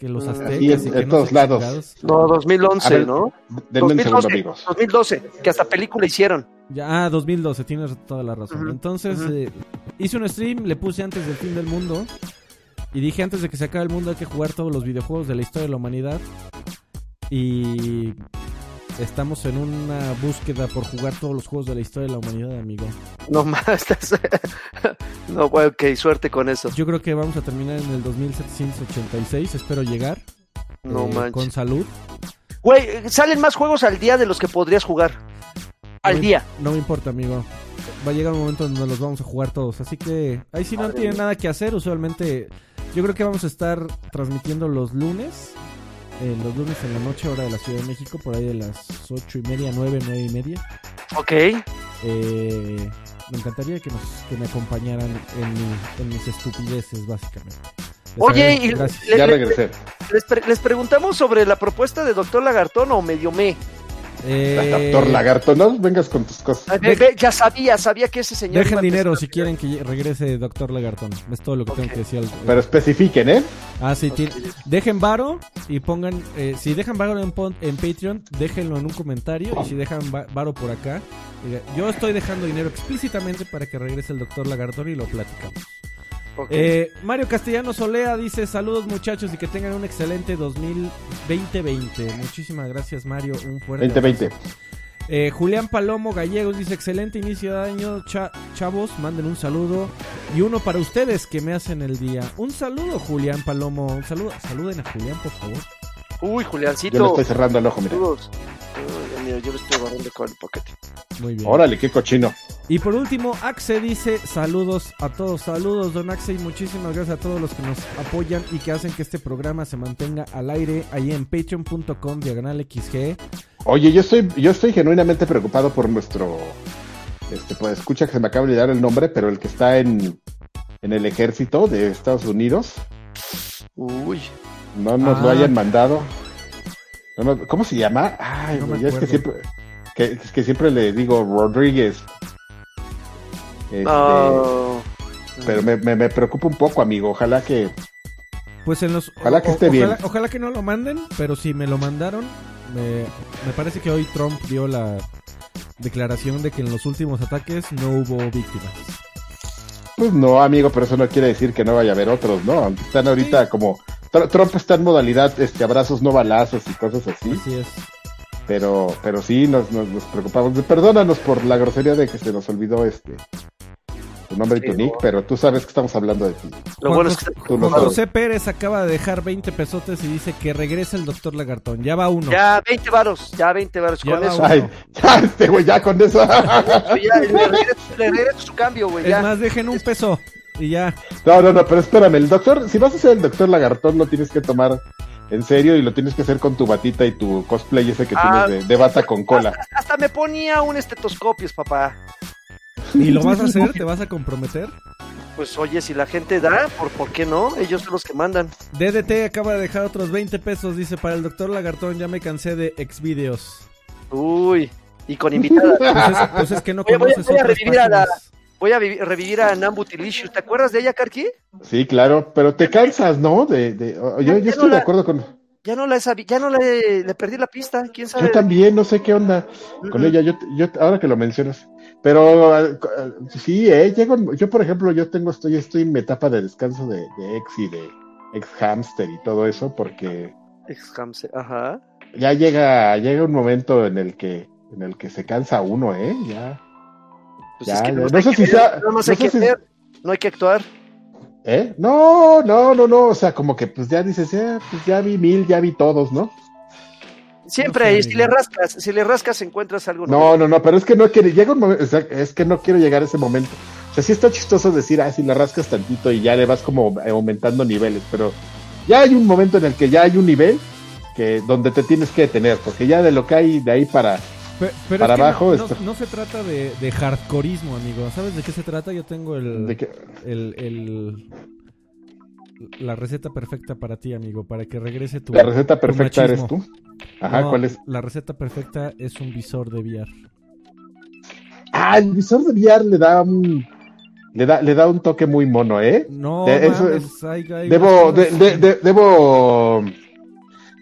C: Que los
B: Mm,
C: aztecas
A: así en-
C: y que
A: en
C: no
A: todos lados.
C: chingados.
B: No, 2011,
A: A ver,
B: ¿no?
A: Denme un segundo,
B: 2012,
A: amigos.
B: 2012, que hasta película hicieron.
C: Ya, ah, 2012, tienes toda la razón. Entonces, eh, hice un stream, le puse antes del fin del mundo. Y dije, antes de que se acabe el mundo hay que jugar todos los videojuegos de la historia de la humanidad. Y estamos en una búsqueda por jugar todos los juegos de la historia de la humanidad, amigo.
B: No más. estás- no, ok, suerte con eso.
C: Yo creo que vamos a terminar en el 2786, espero llegar.
B: No
C: eh,
B: manches.
C: Con salud.
B: Güey, salen más juegos al día de los que podrías jugar. Al
C: No me-
B: día.
C: No me importa, amigo. Va a llegar un momento donde los vamos a jugar todos. Así que ahí sí no
B: mía.
C: nada que hacer. Usualmente yo creo que vamos a estar transmitiendo los lunes. Eh, los lunes en la noche, hora de la Ciudad de México, por ahí de las ocho y media, nueve, nueve y media.
B: Ok.
C: Eh, me encantaría que, nos, que me acompañaran en, mi- en mis estupideces, básicamente. Les
B: Oye, y le-
A: Ya
B: le-
A: regresé.
B: les, pre- les preguntamos sobre la propuesta de Doctor Lagartón o medio me.
C: Eh,
A: Doctor Lagarto, no vengas con tus cosas.
B: Ay, ve- ve, ya sabía, sabía que ese señor.
C: Dejen dinero si quieren que regrese Doctor Lagartón. Es todo lo que tengo que decir. al-
A: Pero especifiquen, ¿eh?
C: Ah, sí,
B: Ok.
C: tiene- dejen varo y pongan, eh, si dejan varo en, pon- en Patreon, déjenlo en un comentario y si dejan va- varo por acá, yo estoy dejando dinero explícitamente para que regrese el doctor Lagartón y lo platicamos. Eh, Mario Castellanos Olea dice saludos muchachos y que tengan un excelente 2020. Muchísimas gracias Mario, un fuerte
A: 2020.
C: abrazo. Eh, Julián Palomo Gallegos dice excelente inicio de año, cha- chavos, manden un saludo y uno para ustedes que me hacen el día. Un saludo Julián Palomo, un saludo, saluden a Julián por favor.
B: Uy, Juliancito.
A: Yo le estoy cerrando el ojo, mira.
B: Saludos. Ay, yo le estoy agarrando con el paquete.
C: Muy bien.
A: Órale, qué cochino.
C: Y por último, Axe dice saludos a todos, saludos don Axe y muchísimas gracias a todos los que nos apoyan y que hacen que este programa se mantenga al aire ahí en patreon.com diagonal XG.
A: Oye, yo estoy, yo estoy genuinamente preocupado por nuestro, este, pues escucha que se me acaba de dar el nombre, pero el que está en, en el ejército de Estados Unidos,
B: Uy.
A: no nos lo
C: Ah.
A: hayan mandado. No, no, ¿Cómo se llama? Ay,
C: No me
A: es que
C: acuerdo.
A: siempre, que, es que siempre le digo Rodríguez. Este,
B: Ah,
A: Pero me, me, me preocupa un poco, amigo. Ojalá que,
C: Pues en los
A: Ojalá que esté bien.
C: ojalá, que no lo manden, pero si me lo mandaron, me, me parece que hoy Trump dio la declaración de que en los últimos ataques no hubo víctimas.
A: pues no, amigo, pero eso no quiere decir que no vaya a haber otros, ¿no? Aunque están ahorita
C: Sí.
A: como, Trump está en modalidad, este, abrazos no balazos y cosas así.
C: Así es.
A: Pero, pero sí, nos, nos, nos preocupamos. Perdónanos por la grosería de que se nos olvidó este tu nombre y tu
B: Sí,
A: nick,
B: no.
A: pero tú sabes que estamos hablando de ti.
B: lo bueno es que
A: Tú sabes.
C: José Pérez acaba de dejar 20 pesotes y dice que regrese el doctor Lagartón. Ya va uno.
B: ya 20 varos, ya 20 varos.
C: Ya
B: Con
C: va
B: eso.
A: Ay, ya, este güey, ya con eso.
B: Ya, le regreso, le regreso su cambio, güey.
C: Es
B: Ya.
C: más, dejen un peso y ya.
A: No, no, no, pero espérame, el doctor, si vas a ser el doctor lagartón, lo tienes que tomar en serio y lo tienes que hacer con tu batita y tu cosplay ese que
B: Ah.
A: tienes de, de bata con cola.
B: Hasta me ponía un estetoscopio, papá.
C: ¿Y lo vas a hacer? ¿Te vas a comprometer?
B: Pues oye, si la gente da, ¿por, ¿por qué no? Ellos son los que mandan.
C: DDT acaba de dejar otros 20 pesos. Dice, para el doctor Lagartón ya me cansé de exvideos.
B: Uy, y con invitada.
C: Pues es, pues es que no
B: a- voy a-
C: conoces
B: voy a revivir a la-. Voy a vi- revivir a Nambu Tilicious. ¿Te acuerdas de ella, Karki?
A: Sí, claro, pero te cansas, ¿no? De, de, yo, yo estoy de acuerdo con...
B: Ya no la he sabi- ya no le, le perdí la pista. ¿Quién sabe?
A: Yo también, no sé qué onda con ella, yo, yo, ahora que lo mencionas. Pero sí, eh, llego, yo por ejemplo, yo tengo, estoy, estoy en mi etapa de descanso de, de ex y de ex hamster y todo eso, porque
B: Ex Hamster, Ajá.
A: ya llega, llega un momento en el que, en el que se cansa uno, eh, ya,
B: Pues
A: Ya,
B: es que
A: ya. No sé si sea- no sé si-
B: ver, no hay que actuar.
A: ¿eh? No, no, no, no, o sea, como que pues ya dices, eh, pues ya vi mil, ya vi todos, ¿no?
B: Siempre
C: No sé,
B: si le rascas, si le rascas encuentras algo
A: No,
B: nuevo.
A: no, no, pero es que no quiere, llega un momento, o sea, es que no quiero llegar a ese momento. O sea, sí está chistoso decir, ah, si la rascas tantito y ya le vas como aumentando niveles, pero ya hay un momento en el que ya hay un nivel que donde te tienes que detener, porque ya de lo que hay de ahí para
C: Pe- Pero
A: Para
C: es que no-
A: abajo
C: no, se trata de, de hardcoreismo, amigo. ¿Sabes de qué se trata? Yo tengo el,
A: de que
C: el, el- la receta perfecta para ti, amigo, para que regrese tu...
A: la receta perfecta eres tú. Ajá,
C: No,
A: ¿cuál es?
C: La receta perfecta es un visor de VR.
A: Ah, el visor de VR le da un le da le da un toque muy mono, ¿eh?
C: No,
A: De- eso
C: mames, hay- hay
A: Debo de- de- debo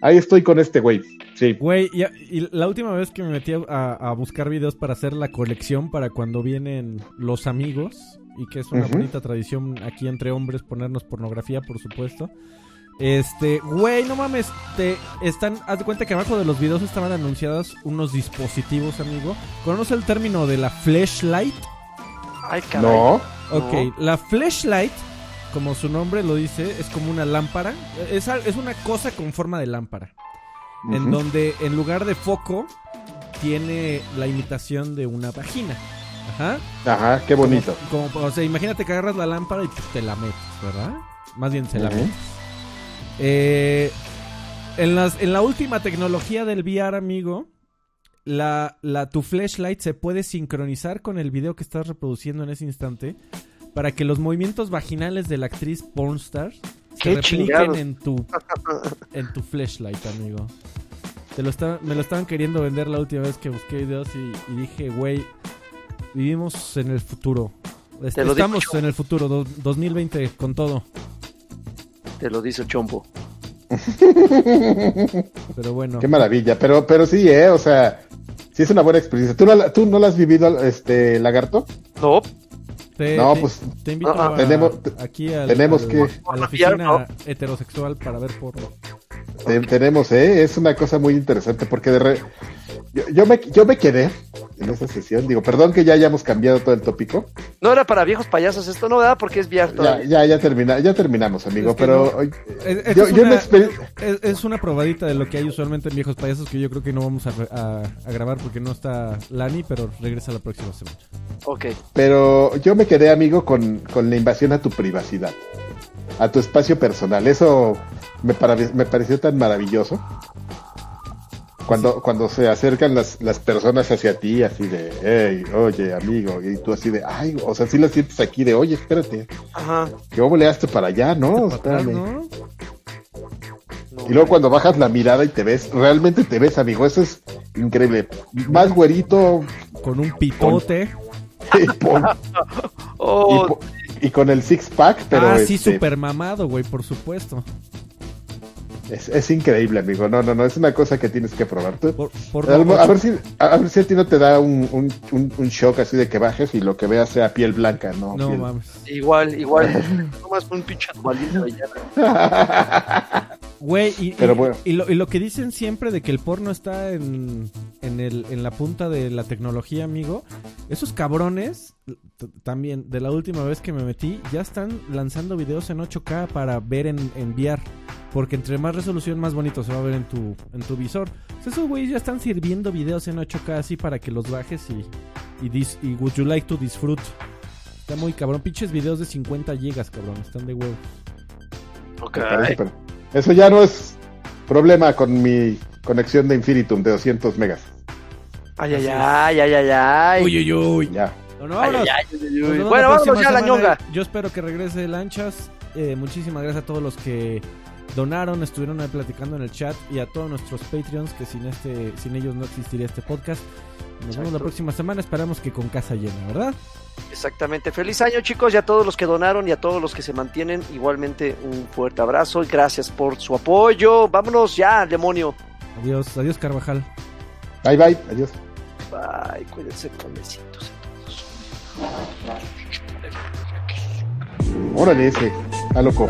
A: Ahí estoy con este güey. Sí.
C: Güey, y, y la última vez que me metí a, a buscar videos para hacer la colección para cuando vienen los amigos, y que es una bonita tradición aquí entre hombres ponernos pornografía, por supuesto. Este, güey, no mames, te están, haz de cuenta que abajo de los videos estaban anunciados unos dispositivos, amigo. ¿Conoce el término de la flashlight?
B: Ay, caray.
A: No.
C: Ok, la flashlight, como su nombre lo dice, es como una lámpara. Es, es una cosa con forma de lámpara. En donde en lugar de foco tiene la imitación de una vagina. Ajá.
A: Ajá, qué bonito.
C: Como, como- o sea, imagínate que agarras la lámpara y pues, te la metes, ¿verdad? Más bien se la metes. Eh, en, las, en la última tecnología del VR, amigo, la, la, tu flashlight se puede sincronizar con el video que estás reproduciendo en ese instante para que los movimientos vaginales de la actriz pornstar
B: Qué chingados.
C: en tu, en tu flashlight, amigo. Te lo estaba- me lo estaban queriendo vender la última vez que busqué videos y, y dije, güey, vivimos en el futuro. Est-
B: Te lo digo
C: Estamos en el futuro, do- 2020, con todo.
B: Te lo dice Chombo.
C: Pero bueno.
A: Qué maravilla. Pero, pero sí, eh, o sea, sí es una buena experiencia. ¿Tú no, la- tú no la has vivido, este, lagarto?
B: No,
C: Te,
A: No,
C: te-
A: pues,
C: te invito
B: ah,
C: a-
A: tenemos-
C: aquí al-
A: tenemos
C: al-
A: que-
C: a la
B: ¿no?
C: oficina heterosexual para ver porno.
A: Te- tenemos, eh, es una cosa muy interesante porque de re- yo, yo me, yo me quedé en esa sesión. Digo, perdón que ya hayamos cambiado todo el tópico.
B: no era para viejos payasos esto, no, ¿verdad? Porque es VR
A: Ya, ya, ya, termina, ya terminamos, amigo.
C: Es que
A: pero
C: no. Es, esta
A: yo,
C: es
A: yo
C: una,
A: me exper-
C: es, es una probadita de lo que hay usualmente en Viejos Payasos que yo creo que no vamos a, a- a grabar porque no está Lani, pero regresa la próxima semana.
B: Ok.
A: pero yo me quedé, amigo, con, con la invasión a tu privacidad, a tu espacio personal. Eso me, me pareció tan maravilloso. Cuando, cuando se acercan las, las personas hacia ti, así de, hey, oye, amigo, y tú así de, ay, o sea, sí la sientes aquí de, oye, espérate,
B: Ajá.
A: que voleaste para allá, ¿no? Espérame.
C: ¿no?
B: No,
A: Y luego cuando bajas la mirada y te ves, realmente te ves, amigo, eso es increíble. Más güerito
C: Con un pitote.
A: y, pon-
B: Oh,
A: y po- y con el six pack, pero
C: ah, sí,
A: este,
C: super mamado, güey, por supuesto.
A: Es, es increíble, amigo. No, no, no, es una cosa que tienes que probar. Tú-
C: Por, por
A: a,
C: no-
A: a ver si, a ver si a ti no te da un, un, un- un shock así de que bajes y lo que veas sea piel blanca, ¿no?
C: No
A: Piel-
C: mames.
B: igual, igual. Tomas un pinche animalito y ya.
C: Güey, y,
A: Pero
C: y-
A: bueno.
C: y lo, y lo que dicen siempre de que el porno está en, en, el, en la punta de la tecnología, amigo, esos cabrones, también, de la última vez que me metí, ya están lanzando videos en 8K para ver en, en VR. Porque entre más resolución, más bonito se va a ver en tu, en tu visor. O sea, esos güeyes ya están sirviendo videos en 8K así para que los bajes y, y, dis- y would you like to disfrute. Está muy cabrón. Pinches videos de 50 gigas, cabrón. Están de huevo.
B: Ok.
A: Me parece, eso ya no es problema con mi conexión de Infinitum de 200 megas.
B: Ay, ay, ay, ay, ay, ay.
C: uy, uy.
A: Ya.
C: Bueno,
B: Ay,
C: vámonos.
B: ay, ay, ay,
C: Nos
B: ay.
C: vemos
B: Bueno,
C: la
B: vámonos
C: próxima
B: ya a la ñonga.
C: Yo espero que regrese Lanchas. Eh, muchísimas gracias a todos los que donaron, estuvieron ahí platicando en el chat y a todos nuestros Patreons que sin este, sin ellos no existiría este podcast. Nos vemos la próxima semana. Esperamos que con casa llena, ¿verdad?
B: Exactamente. Feliz año, chicos, y a todos los que donaron y a todos los que se mantienen. Igualmente, un fuerte abrazo y gracias por su apoyo. Vámonos ya, demonio.
C: Adiós, adiós Carvajal.
A: Bye, bye. Adiós.
B: Bye, cuídense con besitos.
A: Órale ese. Está loco.